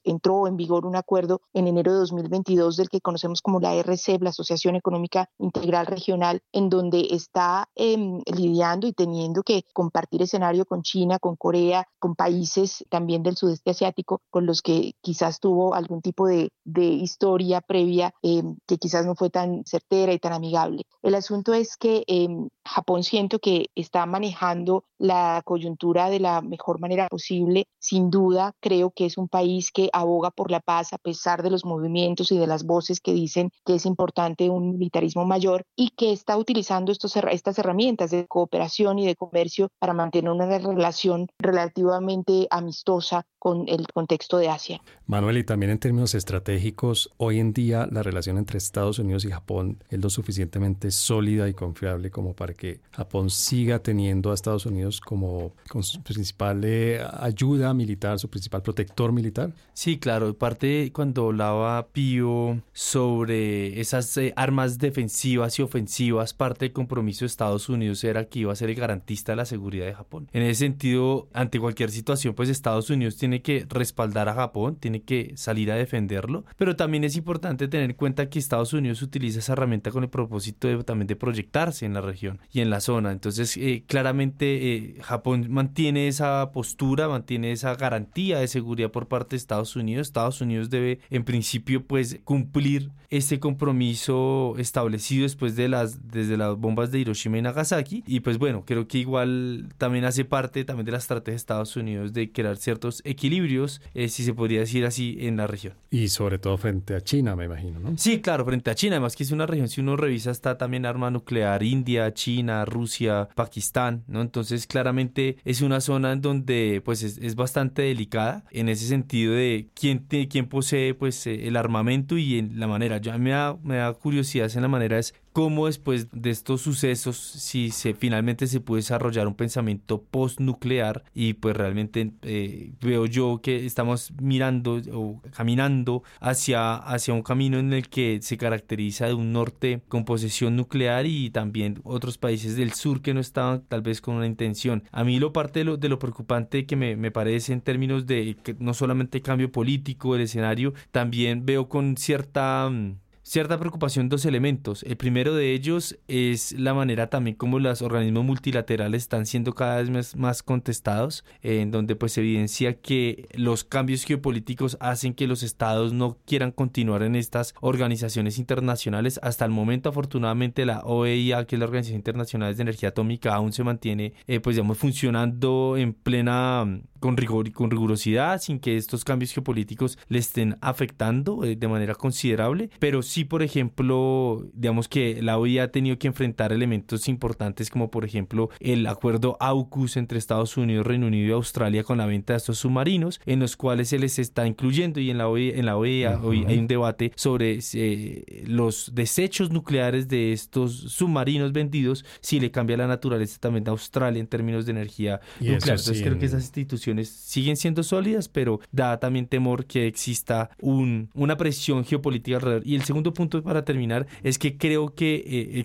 entró en vigor un acuerdo en enero de 2022 del que conocemos como la RCEP, la Asociación Económica Integral Regional, en donde está em, lidiando y teniendo que compartir escenario con China, con Corea, con países también del sudeste asiático con los que quizás tuvo algún tipo de, historia previa em, que quizás no fue tan certera y tan amigable. El asunto es que em, Japón siento que está manejando la coyuntura de la mejor manera posible. Sin duda, creo que es un país que aboga por la paz a pesar de los movimientos y de las voces que dicen que es importante un militarismo mayor y que está utilizando estos, estas herramientas de cooperación y de comercio para mantener una relación relativamente amistosa con el contexto de Asia. Manuel, y también en términos estratégicos, hoy en día la relación entre Estados Unidos y Japón es lo suficientemente sólida y confiable como para que Japón siga teniendo a Estados Unidos como, su principal eh, ayuda militar, su principal protector militar? Sí, claro. Parte cuando hablaba Pío sobre esas eh, armas defensivas y ofensivas, parte del compromiso de Estados Unidos era que iba a ser el garantista de la seguridad de Japón. En ese sentido, ante cualquier situación, pues Estados Unidos tiene que respaldar a Japón, tiene que salir a defenderlo, pero también es importante tener en cuenta que Estados Unidos utiliza esa herramienta con el propósito de, también de proyectarse en la región y en la zona. Entonces, eh, claramente eh, Japón mantiene esa postura, mantiene esa garantía de seguridad por parte de Estados Unidos. Estados Unidos debe, en principio, pues cumplir este compromiso establecido después de las desde las bombas de Hiroshima y Nagasaki y pues bueno creo que igual también hace parte también de la estrategia de Estados Unidos de crear ciertos equilibrios eh, si se podría decir así en la región y sobre todo frente a China me imagino no sí claro frente a China. Además que es una región si uno revisa está también arma nuclear India China Rusia Pakistán no entonces claramente es una zona en donde pues es, bastante delicada en ese sentido de quién quién posee pues eh, el armamento y en la manera. Ya me da, me da curiosidad en la manera es cómo después de estos sucesos, si se finalmente se puede desarrollar un pensamiento postnuclear y pues realmente eh, veo yo que estamos mirando o caminando hacia, hacia un camino en el que se caracteriza de un norte con posesión nuclear y también otros países del sur que no estaban tal vez con una intención. A mí lo parte de lo, preocupante que me, me parece en términos de que no solamente cambio político del escenario, también veo con cierta mm, cierta preocupación dos elementos. El primero de ellos es la manera también como los organismos multilaterales están siendo cada vez más, contestados, en donde pues evidencia que los cambios geopolíticos hacen que los estados no quieran continuar en estas organizaciones internacionales. Hasta el momento, afortunadamente, la OEA, que es la Organización Internacional de Energía Atómica, aún se mantiene, eh, pues digamos, funcionando en plena con rigor y con rigurosidad, sin que estos cambios geopolíticos le estén afectando eh, de manera considerable, pero sí, por ejemplo, digamos que la OEA ha tenido que enfrentar elementos importantes como por ejemplo el acuerdo AUKUS entre Estados Unidos, Reino Unido y Australia con la venta de estos submarinos, en los cuales se les está incluyendo y en la OEA, en la OEA hoy hay un debate sobre eh, los desechos nucleares de estos submarinos vendidos, si le cambia la naturaleza también de Australia en términos de energía nuclear. Entonces creo que esas instituciones siguen siendo sólidas, pero da también temor que exista un, una presión geopolítica alrededor. Y el segundo segundo punto para terminar es que creo que eh,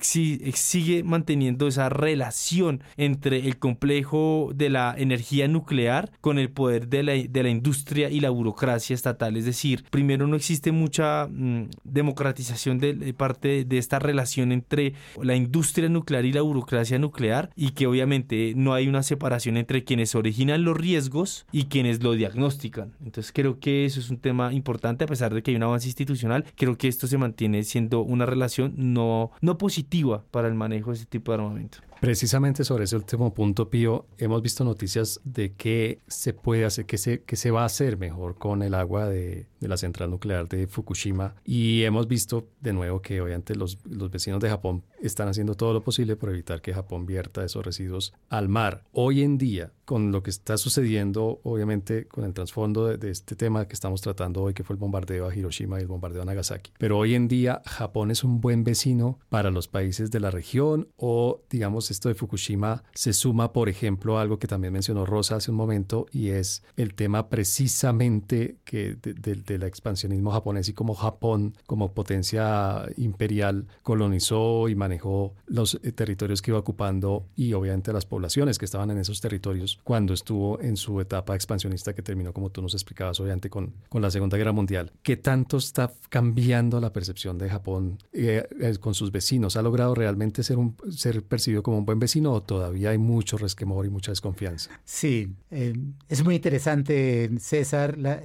sigue manteniendo esa relación entre el complejo de la energía nuclear con el poder de la, de la industria y la burocracia estatal. Es decir, primero no existe mucha mm, democratización de, parte de esta relación entre la industria nuclear y la burocracia nuclear y que obviamente no hay una separación entre quienes originan los riesgos y quienes lo diagnostican. Entonces creo que eso es un tema importante a pesar de que hay un avance institucional. Creo que esto se mantiene siendo una relación no, no positiva para el manejo de este tipo de armamento. Precisamente sobre ese último punto, Pío, hemos visto noticias de que se puede hacer, que se, que se va a hacer mejor con el agua de, de la central nuclear de Fukushima. Y hemos visto de nuevo que obviamente los, los vecinos de Japón están haciendo todo lo posible por evitar que Japón vierta esos residuos al mar. Hoy en día, con lo que está sucediendo, obviamente con el trasfondo de, de este tema que estamos tratando hoy, que fue el bombardeo a Hiroshima y el bombardeo a Nagasaki. Pero hoy en día, Japón es un buen vecino para los países de la región o, digamos, esto de Fukushima se suma, por ejemplo, a algo que también mencionó Rosa hace un momento y es el tema precisamente que del expansionismo japonés y cómo Japón, como potencia imperial, colonizó y manejó los eh, territorios que iba ocupando y obviamente las poblaciones que estaban en esos territorios cuando estuvo en su etapa expansionista que terminó, como tú nos explicabas, obviamente con, con la Segunda Guerra Mundial. ¿Qué tanto está cambiando la percepción de Japón eh, eh, con sus vecinos? ¿Ha logrado realmente ser, un, ser percibido como un buen vecino o todavía hay mucho resquemor y mucha desconfianza? Sí, eh, es muy interesante, César, la,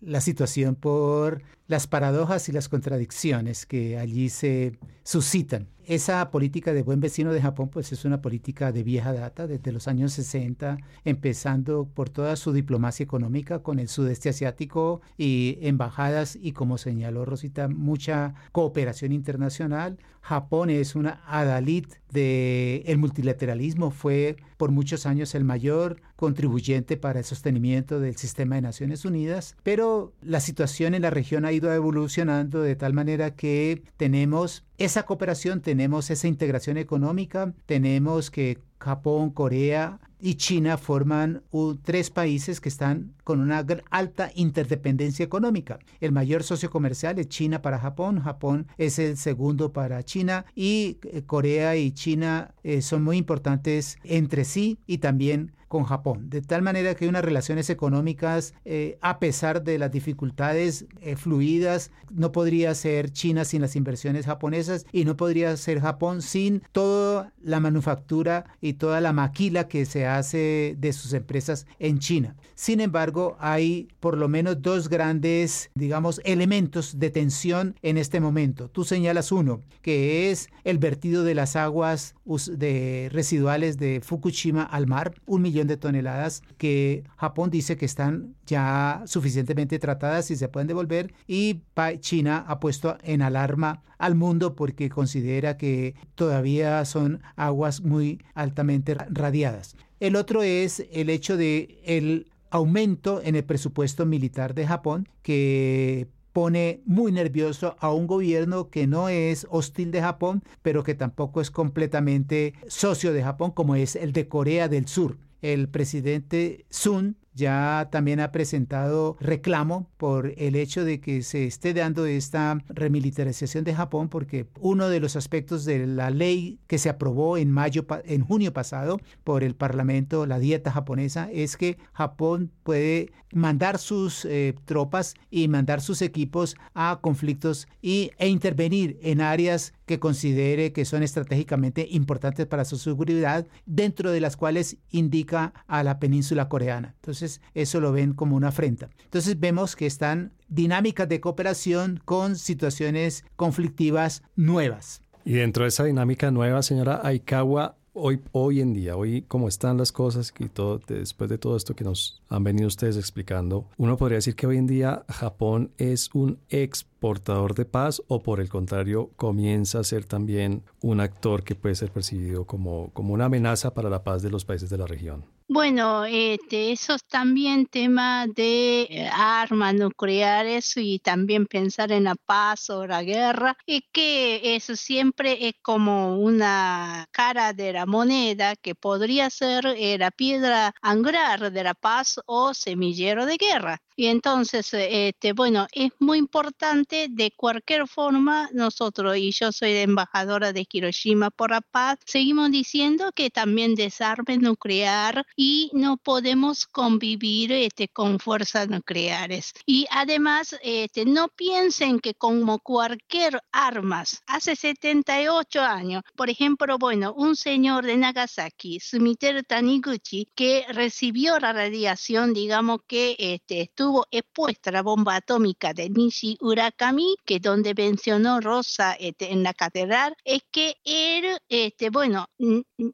la situación por las paradojas y las contradicciones que allí se suscitan. Esa política de buen vecino de Japón pues es una política de vieja data, desde los años 60, empezando por toda su diplomacia económica con el sudeste asiático y embajadas y como señaló Rosita, mucha cooperación internacional. Japón es una adalid del el multilateralismo, fue por muchos años el mayor contribuyente para el sostenimiento del sistema de Naciones Unidas, pero la situación en la región ha ido evolucionando de tal manera que tenemos esa cooperación, tenemos esa integración económica, tenemos que Japón, Corea y China forman tres países que están con una alta interdependencia económica. El mayor socio comercial es China para Japón, Japón es el segundo para China y eh, Corea y China eh, son muy importantes entre sí y también con Japón, de tal manera que hay unas relaciones económicas, eh, a pesar de las dificultades eh, fluidas, no podría ser China sin las inversiones japonesas y no podría ser Japón sin toda la manufactura y toda la maquila que se hace de sus empresas en China. Sin embargo, hay por lo menos dos grandes, digamos, elementos de tensión en este momento. Tú señalas uno, que es el vertido de las aguas de residuales de Fukushima al mar, un millón de toneladas que Japón dice que están ya suficientemente tratadas y se pueden devolver y China ha puesto en alarma al mundo porque considera que todavía son aguas muy altamente radiadas. El otro es el hecho de el aumento en el presupuesto militar de Japón que pone muy nervioso a un gobierno que no es hostil de Japón, pero que tampoco es completamente socio de Japón, como es el de Corea del Sur. El presidente Sun ya también ha presentado reclamo por el hecho de que se esté dando esta remilitarización de Japón porque uno de los aspectos de la ley que se aprobó en mayo en junio pasado por el Parlamento la dieta japonesa es que Japón puede mandar sus eh, tropas y mandar sus equipos a conflictos y, e intervenir en áreas que considere que son estratégicamente importantes para su seguridad, dentro de las cuales indica a la península coreana. Entonces, eso lo ven como una afrenta. Entonces, vemos que están dinámicas de cooperación con situaciones conflictivas nuevas. Y dentro de esa dinámica nueva, señora Aikawa, hoy, hoy en día, hoy como están las cosas y todo, después de todo esto que nos han venido ustedes explicando, uno podría decir que hoy en día Japón es un exportador de paz o por el contrario comienza a ser también un actor que puede ser percibido como, como una amenaza para la paz de los países de la región. Bueno, este, eso es también tema de eh, armas nucleares y también pensar en la paz o la guerra, y que eso siempre es como una cara de la moneda que podría ser eh, la piedra angular de la paz o semillero de guerra. Y entonces, este, bueno, es muy importante de cualquier forma, nosotros, y yo soy embajadora de Hiroshima por la paz, seguimos diciendo que también desarme nuclear y no podemos convivir este, con fuerzas nucleares. Y además, este, no piensen que como cualquier armas, hace 78 años, por ejemplo, bueno, un señor de Nagasaki, Sumiteru Taniguchi, que recibió la radiación, digamos que este, estuvo expuesta a la bomba atómica de Nishi Urakami, que donde mencionó Rosa este, en la catedral, es que él, este, bueno,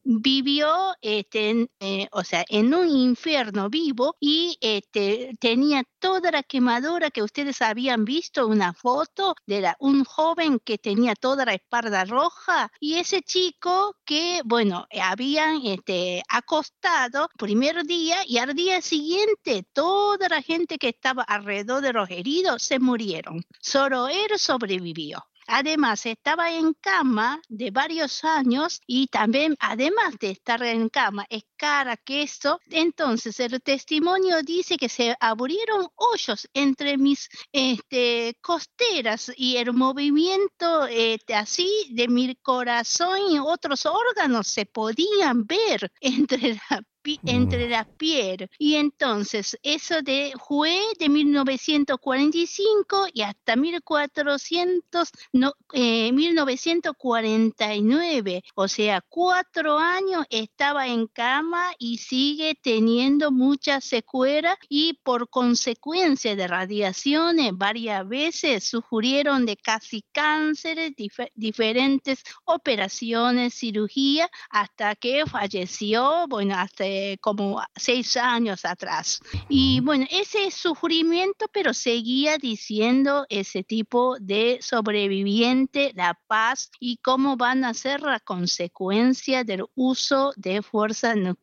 vivió, este, eh, o sea, en un infierno vivo y este, tenía toda la quemadura que ustedes habían visto, una foto de la, un joven que tenía toda la espalda roja y ese chico que, bueno, habían este, acostado primer día y al día siguiente toda la gente que estaba alrededor de los heridos se murieron. Solo él sobrevivió. Además, estaba en cama de varios años y también, además de estar en cama, cara, queso. Entonces, el testimonio dice que se abrieron hoyos entre mis este, costeras y el movimiento este, así de mi corazón y otros órganos se podían ver entre la entre la piel. Y entonces eso de, fue de 1945 y hasta 1400, no, 1949. Eh, o sea, cuatro años estaba en cama y sigue teniendo muchas secuelas y por consecuencia de radiaciones varias veces sufrieron de casi cánceres, diferentes operaciones, cirugía, hasta que falleció, bueno, hasta como seis años atrás. Y bueno, ese sufrimiento, pero seguía diciendo ese tipo de sobreviviente, la paz y cómo van a ser la consecuencia del uso de fuerzas nucleares.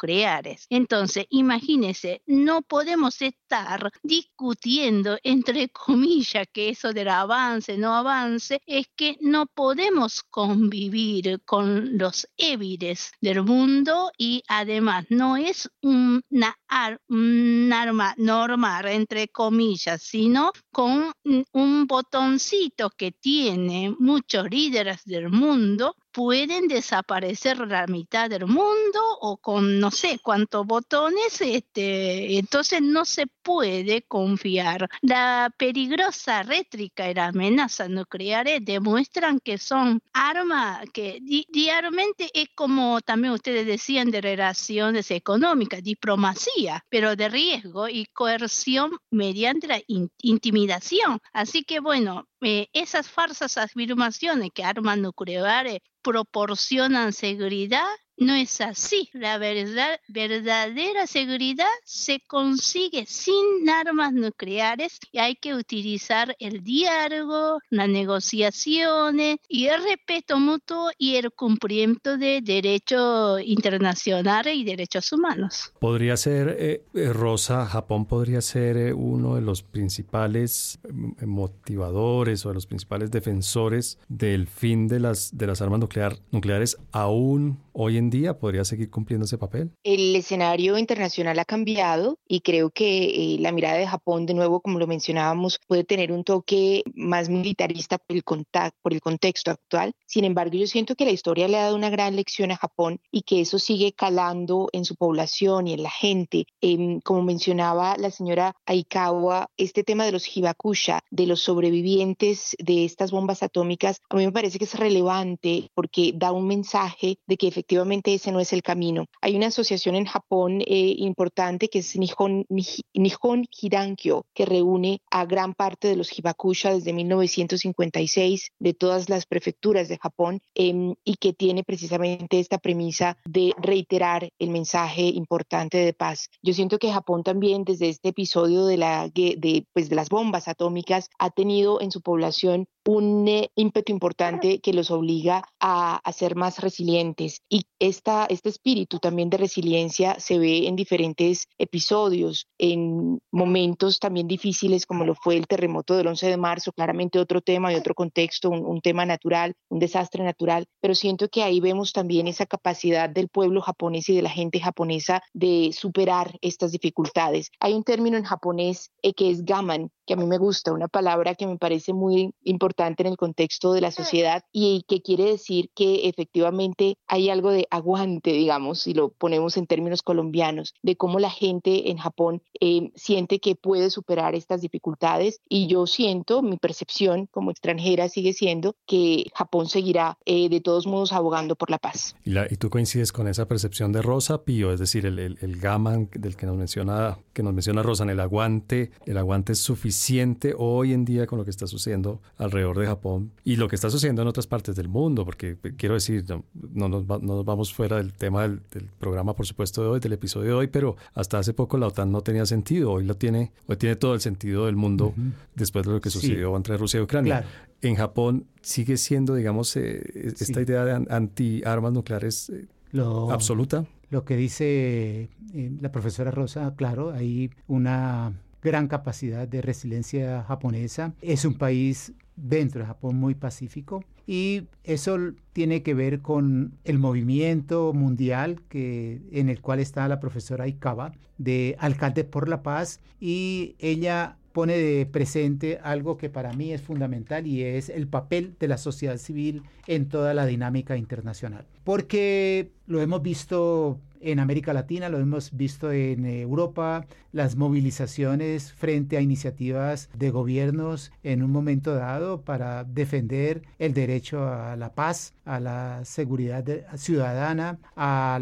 Entonces, imagínense, no podemos estar discutiendo, entre comillas, que eso del avance, no avance, es que no podemos convivir con los évides del mundo y además no es una, un arma normal, entre comillas, sino con un botoncito que tiene muchos líderes del mundo pueden desaparecer la mitad del mundo o con no sé cuántos botones, este, entonces no se puede confiar. La peligrosa rétrica y la amenaza nucleares demuestran que son armas que diariamente es como también ustedes decían de relaciones económicas, diplomacia, pero de riesgo y coerción mediante la intimidación. Así que bueno, eh, esas falsas afirmaciones que armas nucleares proporcionan seguridad no es así. La verdad, verdadera seguridad se consigue sin armas nucleares y hay que utilizar el diálogo, las negociaciones y el respeto mutuo y el cumplimiento de derechos internacionales y derechos humanos. Podría ser, eh, eh, Rosa, Japón podría ser eh, uno de los principales motivadores o de los principales defensores del fin de las, de las armas nuclear, nucleares aún hoy en día podría seguir cumpliendo ese papel? El escenario internacional ha cambiado y creo que eh, la mirada de Japón, de nuevo, como lo mencionábamos, puede tener un toque más militarista por el, por el contexto actual. Sin embargo, yo siento que la historia le ha dado una gran lección a Japón y que eso sigue calando en su población y en la gente. Em, como mencionaba la señora Aikawa, este tema de los hibakusha, de los sobrevivientes de estas bombas atómicas, a mí me parece que es relevante porque da un mensaje de que efectivamente efectivamente ese no es el camino. Hay una asociación en Japón eh, importante que es Nihon, Nihon Hirankyo, que reúne a gran parte de los hibakusha desde 1956 de todas las prefecturas de Japón em, y que tiene precisamente esta premisa de reiterar el mensaje importante de paz. Yo siento que Japón también desde este episodio de, la, de, pues, de las bombas atómicas ha tenido en su población un eh, ímpetu importante que los obliga a, a, ser más resilientes y esta, este espíritu también de resiliencia se ve en diferentes episodios, en momentos también difíciles como lo fue el terremoto del 11 de marzo, claramente otro tema y otro contexto, un, un tema natural, un desastre natural, pero siento que ahí vemos también esa capacidad del pueblo japonés y de la gente japonesa de superar estas dificultades. Hay un término en japonés eh, que es gaman, que a mí me gusta, una palabra que me parece muy importante en el contexto de la sociedad y que quiere decir que efectivamente hay algo de aguante, digamos, si lo ponemos en términos colombianos, de cómo la gente en Japón eh, siente que puede superar estas dificultades y yo siento, mi percepción como extranjera sigue siendo que Japón seguirá eh, de todos modos abogando por la paz. ¿Y, ¿Y, tú coincides con esa percepción de Rosa Pío? Es decir, el, el, el gaman del que nos menciona, que nos menciona Rosa en el aguante, el aguante es suficiente hoy en día con lo que está sucediendo alrededor de Japón y lo que está sucediendo en otras partes del mundo, porque eh, quiero decir, no, no, no nos, vamos fuera del tema del, del, programa, por supuesto, de hoy, del episodio de hoy, pero hasta hace poco la OTAN no tenía sentido, hoy lo tiene, hoy tiene todo el sentido del mundo uh -huh. después de lo que sucedió sí. entre Rusia y Ucrania. Claro. En Japón sigue siendo, digamos, eh, esta sí. idea de anti-armas nucleares eh, lo, absoluta. Lo que dice eh, la profesora Rosa, claro, hay una gran capacidad de resiliencia japonesa. Es un país dentro de Japón muy pacífico. Y eso tiene que ver con el movimiento mundial que, en el cual está la profesora Ikawa de Alcalde por la Paz y ella pone de presente algo que para mí es fundamental y es el papel de la sociedad civil en toda la dinámica internacional. Porque lo hemos visto en América Latina, lo hemos visto en Europa, las movilizaciones frente a iniciativas de gobiernos en un momento dado para defender el derecho a la paz, a la seguridad ciudadana, a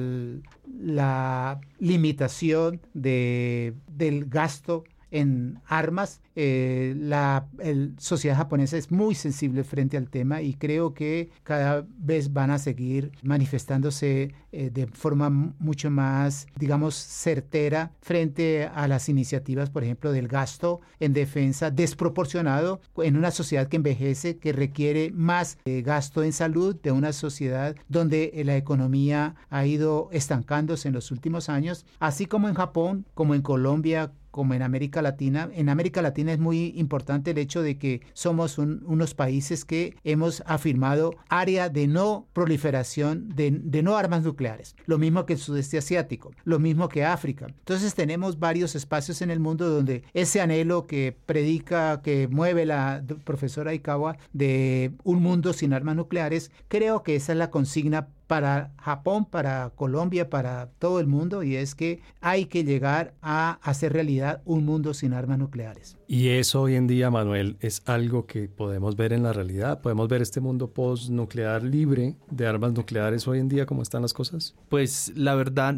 la limitación de, del gasto en armas. Eh, la el, sociedad japonesa es muy sensible frente al tema y creo que cada vez van a seguir manifestándose eh, de forma mucho más, digamos, certera frente a las iniciativas, por ejemplo, del gasto en defensa desproporcionado en una sociedad que envejece, que requiere más eh, gasto en salud, de una sociedad donde la economía ha ido estancándose en los últimos años, así como en Japón, como en Colombia, como en América Latina. En América Latina es muy importante el hecho de que somos un, unos países que hemos afirmado área de no proliferación de, de, no armas nucleares, lo mismo que el sudeste asiático, lo mismo que África. Entonces tenemos varios espacios en el mundo donde ese anhelo que predica, que mueve la profesora Ikawa de un mundo sin armas nucleares, creo que esa es la consigna para Japón, para Colombia, para todo el mundo, y es que hay que llegar a hacer realidad un mundo sin armas nucleares. Y eso hoy en día, Manuel, es algo que podemos ver en la realidad. Podemos ver este mundo postnuclear libre de armas nucleares hoy en día, ¿cómo están las cosas? Pues la verdad,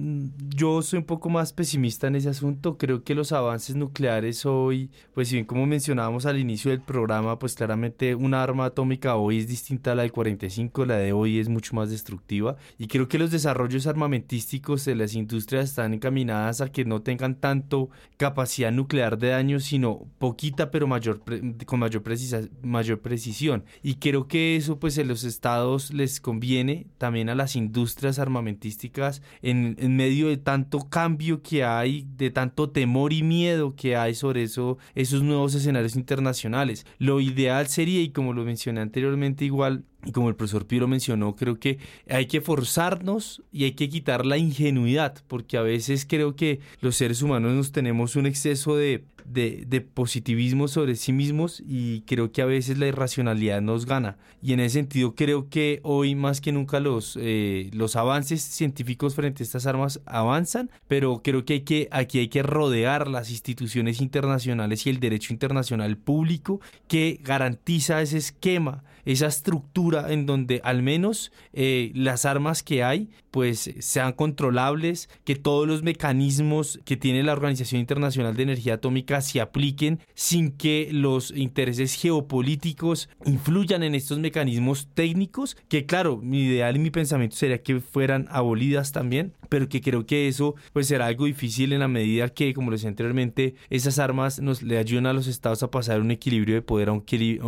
yo soy un poco más pesimista en ese asunto. Creo que los avances nucleares hoy, pues si bien como mencionábamos al inicio del programa, pues claramente una arma atómica hoy es distinta a la del 45, la de hoy es mucho más destructiva. Y creo que los desarrollos armamentísticos de las industrias están encaminadas a que no tengan tanto capacidad nuclear de daño, sino poquita pero mayor con mayor, precisa, mayor precisión. Y creo que eso pues en los estados les conviene también a las industrias armamentísticas en, en, medio de tanto cambio que hay de tanto temor y miedo que hay sobre eso esos nuevos escenarios internacionales. Lo ideal sería y como lo mencioné anteriormente igual y como el profesor Piro mencionó, creo que hay que forzarnos y hay que quitar la ingenuidad, porque a veces creo que los seres humanos nos tenemos un exceso de, de, positivismo sobre sí mismos y creo que a veces la irracionalidad nos gana. Y en ese sentido creo que hoy más que nunca los, eh, los avances científicos frente a estas armas avanzan, pero creo que, hay que aquí hay que rodear las instituciones internacionales y el derecho internacional público que garantiza ese esquema, esa estructura en donde al menos eh, las armas que hay pues sean controlables, que todos los mecanismos que tiene la Organización Internacional de Energía Atómica se apliquen sin que los intereses geopolíticos influyan en estos mecanismos técnicos, que claro, mi ideal y mi pensamiento sería que fueran abolidas también, pero que creo que eso pues será algo difícil en la medida que, como lo decía anteriormente, esas armas nos le ayudan a los estados a pasar un equilibrio de poder a un,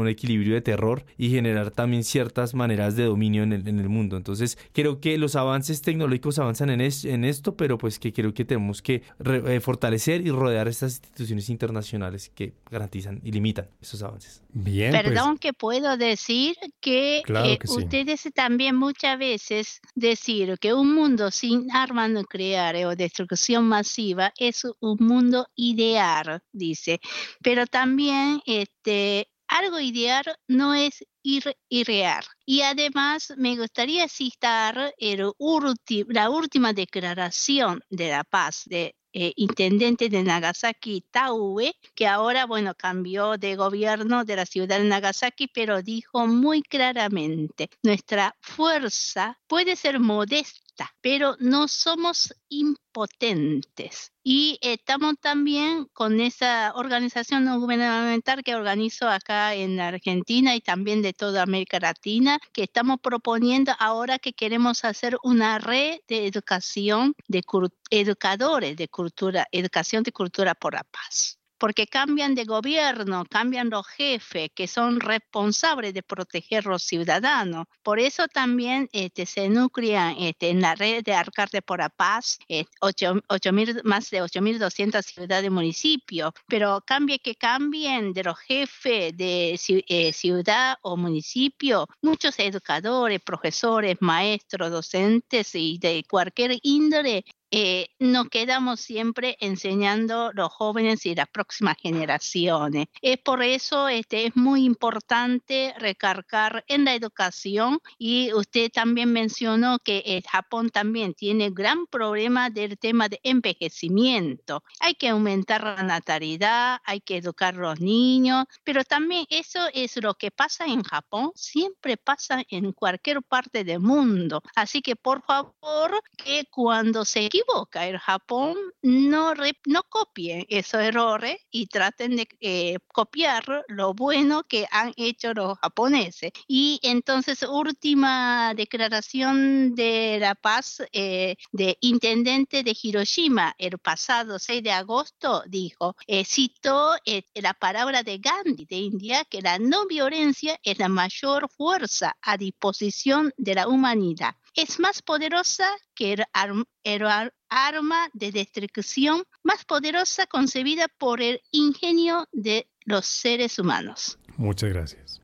equilibrio de terror y generar también ciertas maneras de dominio en el, en el mundo. Entonces, creo que los avances tecnológicos avanzan en, en esto, pero pues que creo que tenemos que eh, fortalecer y rodear estas instituciones internacionales que garantizan y limitan esos avances. Bien. Pues. Perdón que puedo decir que, eh, ustedes también muchas veces decir que un mundo sin armas nucleares o destrucción masiva es un mundo ideal, dice. Pero también este, algo ideal no es ir, irreal. Y además me gustaría citar el la última declaración de la paz de eh, intendente de Nagasaki, Taue, que ahora, bueno, cambió de gobierno de la ciudad de Nagasaki, pero dijo muy claramente, nuestra fuerza puede ser modesta, pero no somos impotentes. Y estamos también con esa organización no gubernamental que organizo acá en Argentina y también de toda América Latina, que estamos proponiendo ahora que queremos hacer una red de educación de educadores de cultura, educación de cultura por la paz porque cambian de gobierno, cambian los jefes que son responsables de proteger los ciudadanos. Por eso también este, se nuclean este, en la red de Alcalde por la Paz eh, más de 8.200 ciudades y municipios, pero cambie que cambien de los jefes de eh, ciudad o municipio, muchos educadores, profesores, maestros, docentes y de cualquier índole eh, nos quedamos siempre enseñando los jóvenes y las próximas generaciones. Es por eso este, es muy importante recargar en la educación y usted también mencionó que el Japón también tiene gran problema del tema de envejecimiento. Hay que aumentar la natalidad, hay que educar a los niños, pero también eso es lo que pasa en Japón, siempre pasa en cualquier parte del mundo. Así que por favor que cuando se el Japón, no, no copien esos errores y traten de eh, copiar lo bueno que han hecho los japoneses. Y entonces, última declaración de la paz eh, de intendente de Hiroshima el pasado 6 de agosto dijo, eh, citó la palabra de Gandhi de India, que la no violencia es la mayor fuerza a disposición de la humanidad es más poderosa que el, arma de destrucción más poderosa concebida por el ingenio de los seres humanos. Muchas gracias.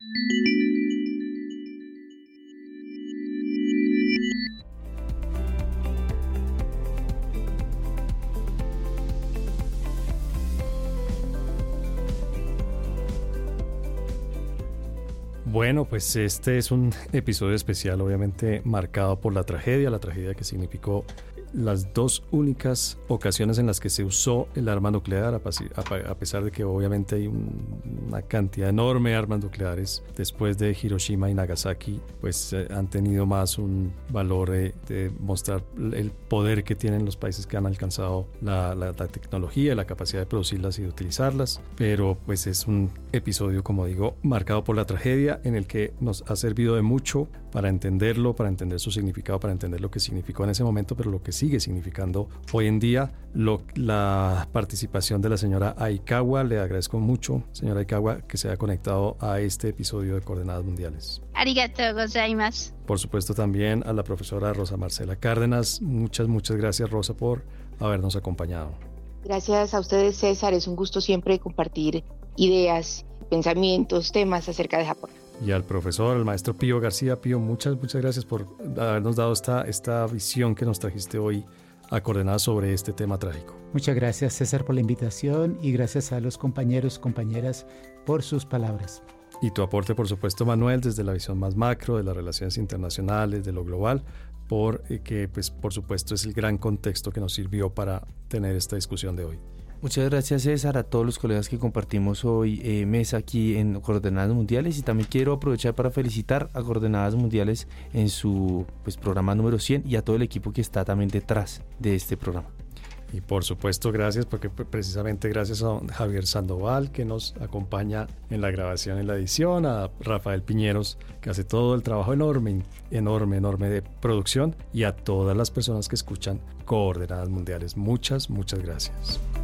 Bueno, pues este es un episodio especial, obviamente marcado por la tragedia, la tragedia que significó las dos únicas ocasiones en las que se usó el arma nuclear, a pesar de que obviamente hay una cantidad enorme de armas nucleares después de Hiroshima y Nagasaki, pues eh, han tenido más un valor de mostrar el poder que tienen los países que han alcanzado la, la, la tecnología, la capacidad de producirlas y de utilizarlas, pero pues es un episodio, como digo, marcado por la tragedia en el que nos ha servido de mucho para entenderlo, para entender su significado, para entender lo que significó en ese momento, pero lo que sigue significando hoy en día. Lo, la participación de la señora Aikawa, le agradezco mucho, señora Aikawa, que se haya conectado a este episodio de Coordenadas Mundiales. Arigato gozaimasu. Por supuesto también a la profesora Rosa Marcela Cárdenas. Muchas, muchas gracias Rosa por habernos acompañado. Gracias a ustedes César, es un gusto siempre compartir ideas, pensamientos, temas acerca de Japón y al profesor, al maestro Pío García. Pío, muchas, muchas gracias por habernos dado esta, esta visión que nos trajiste hoy a coordenar sobre este tema trágico. Muchas gracias César por la invitación y gracias a los compañeros, compañeras por sus palabras. Y tu aporte, por supuesto, Manuel, desde la visión más macro de las relaciones internacionales, de lo global, por eh, que, pues, por supuesto, es el gran contexto que nos sirvió para tener esta discusión de hoy. Muchas gracias César, a todos los colegas que compartimos hoy eh, mesa aquí en Coordenadas Mundiales y también quiero aprovechar para felicitar a Coordenadas Mundiales en su pues, programa número 100 y a todo el equipo que está también detrás de este programa. Y por supuesto, gracias, porque precisamente gracias a Javier Sandoval, que nos acompaña en la grabación y la edición, a Rafael Piñeros, que hace todo el trabajo enorme, enorme, enorme de producción, y a todas las personas que escuchan Coordenadas Mundiales. Muchas, muchas gracias.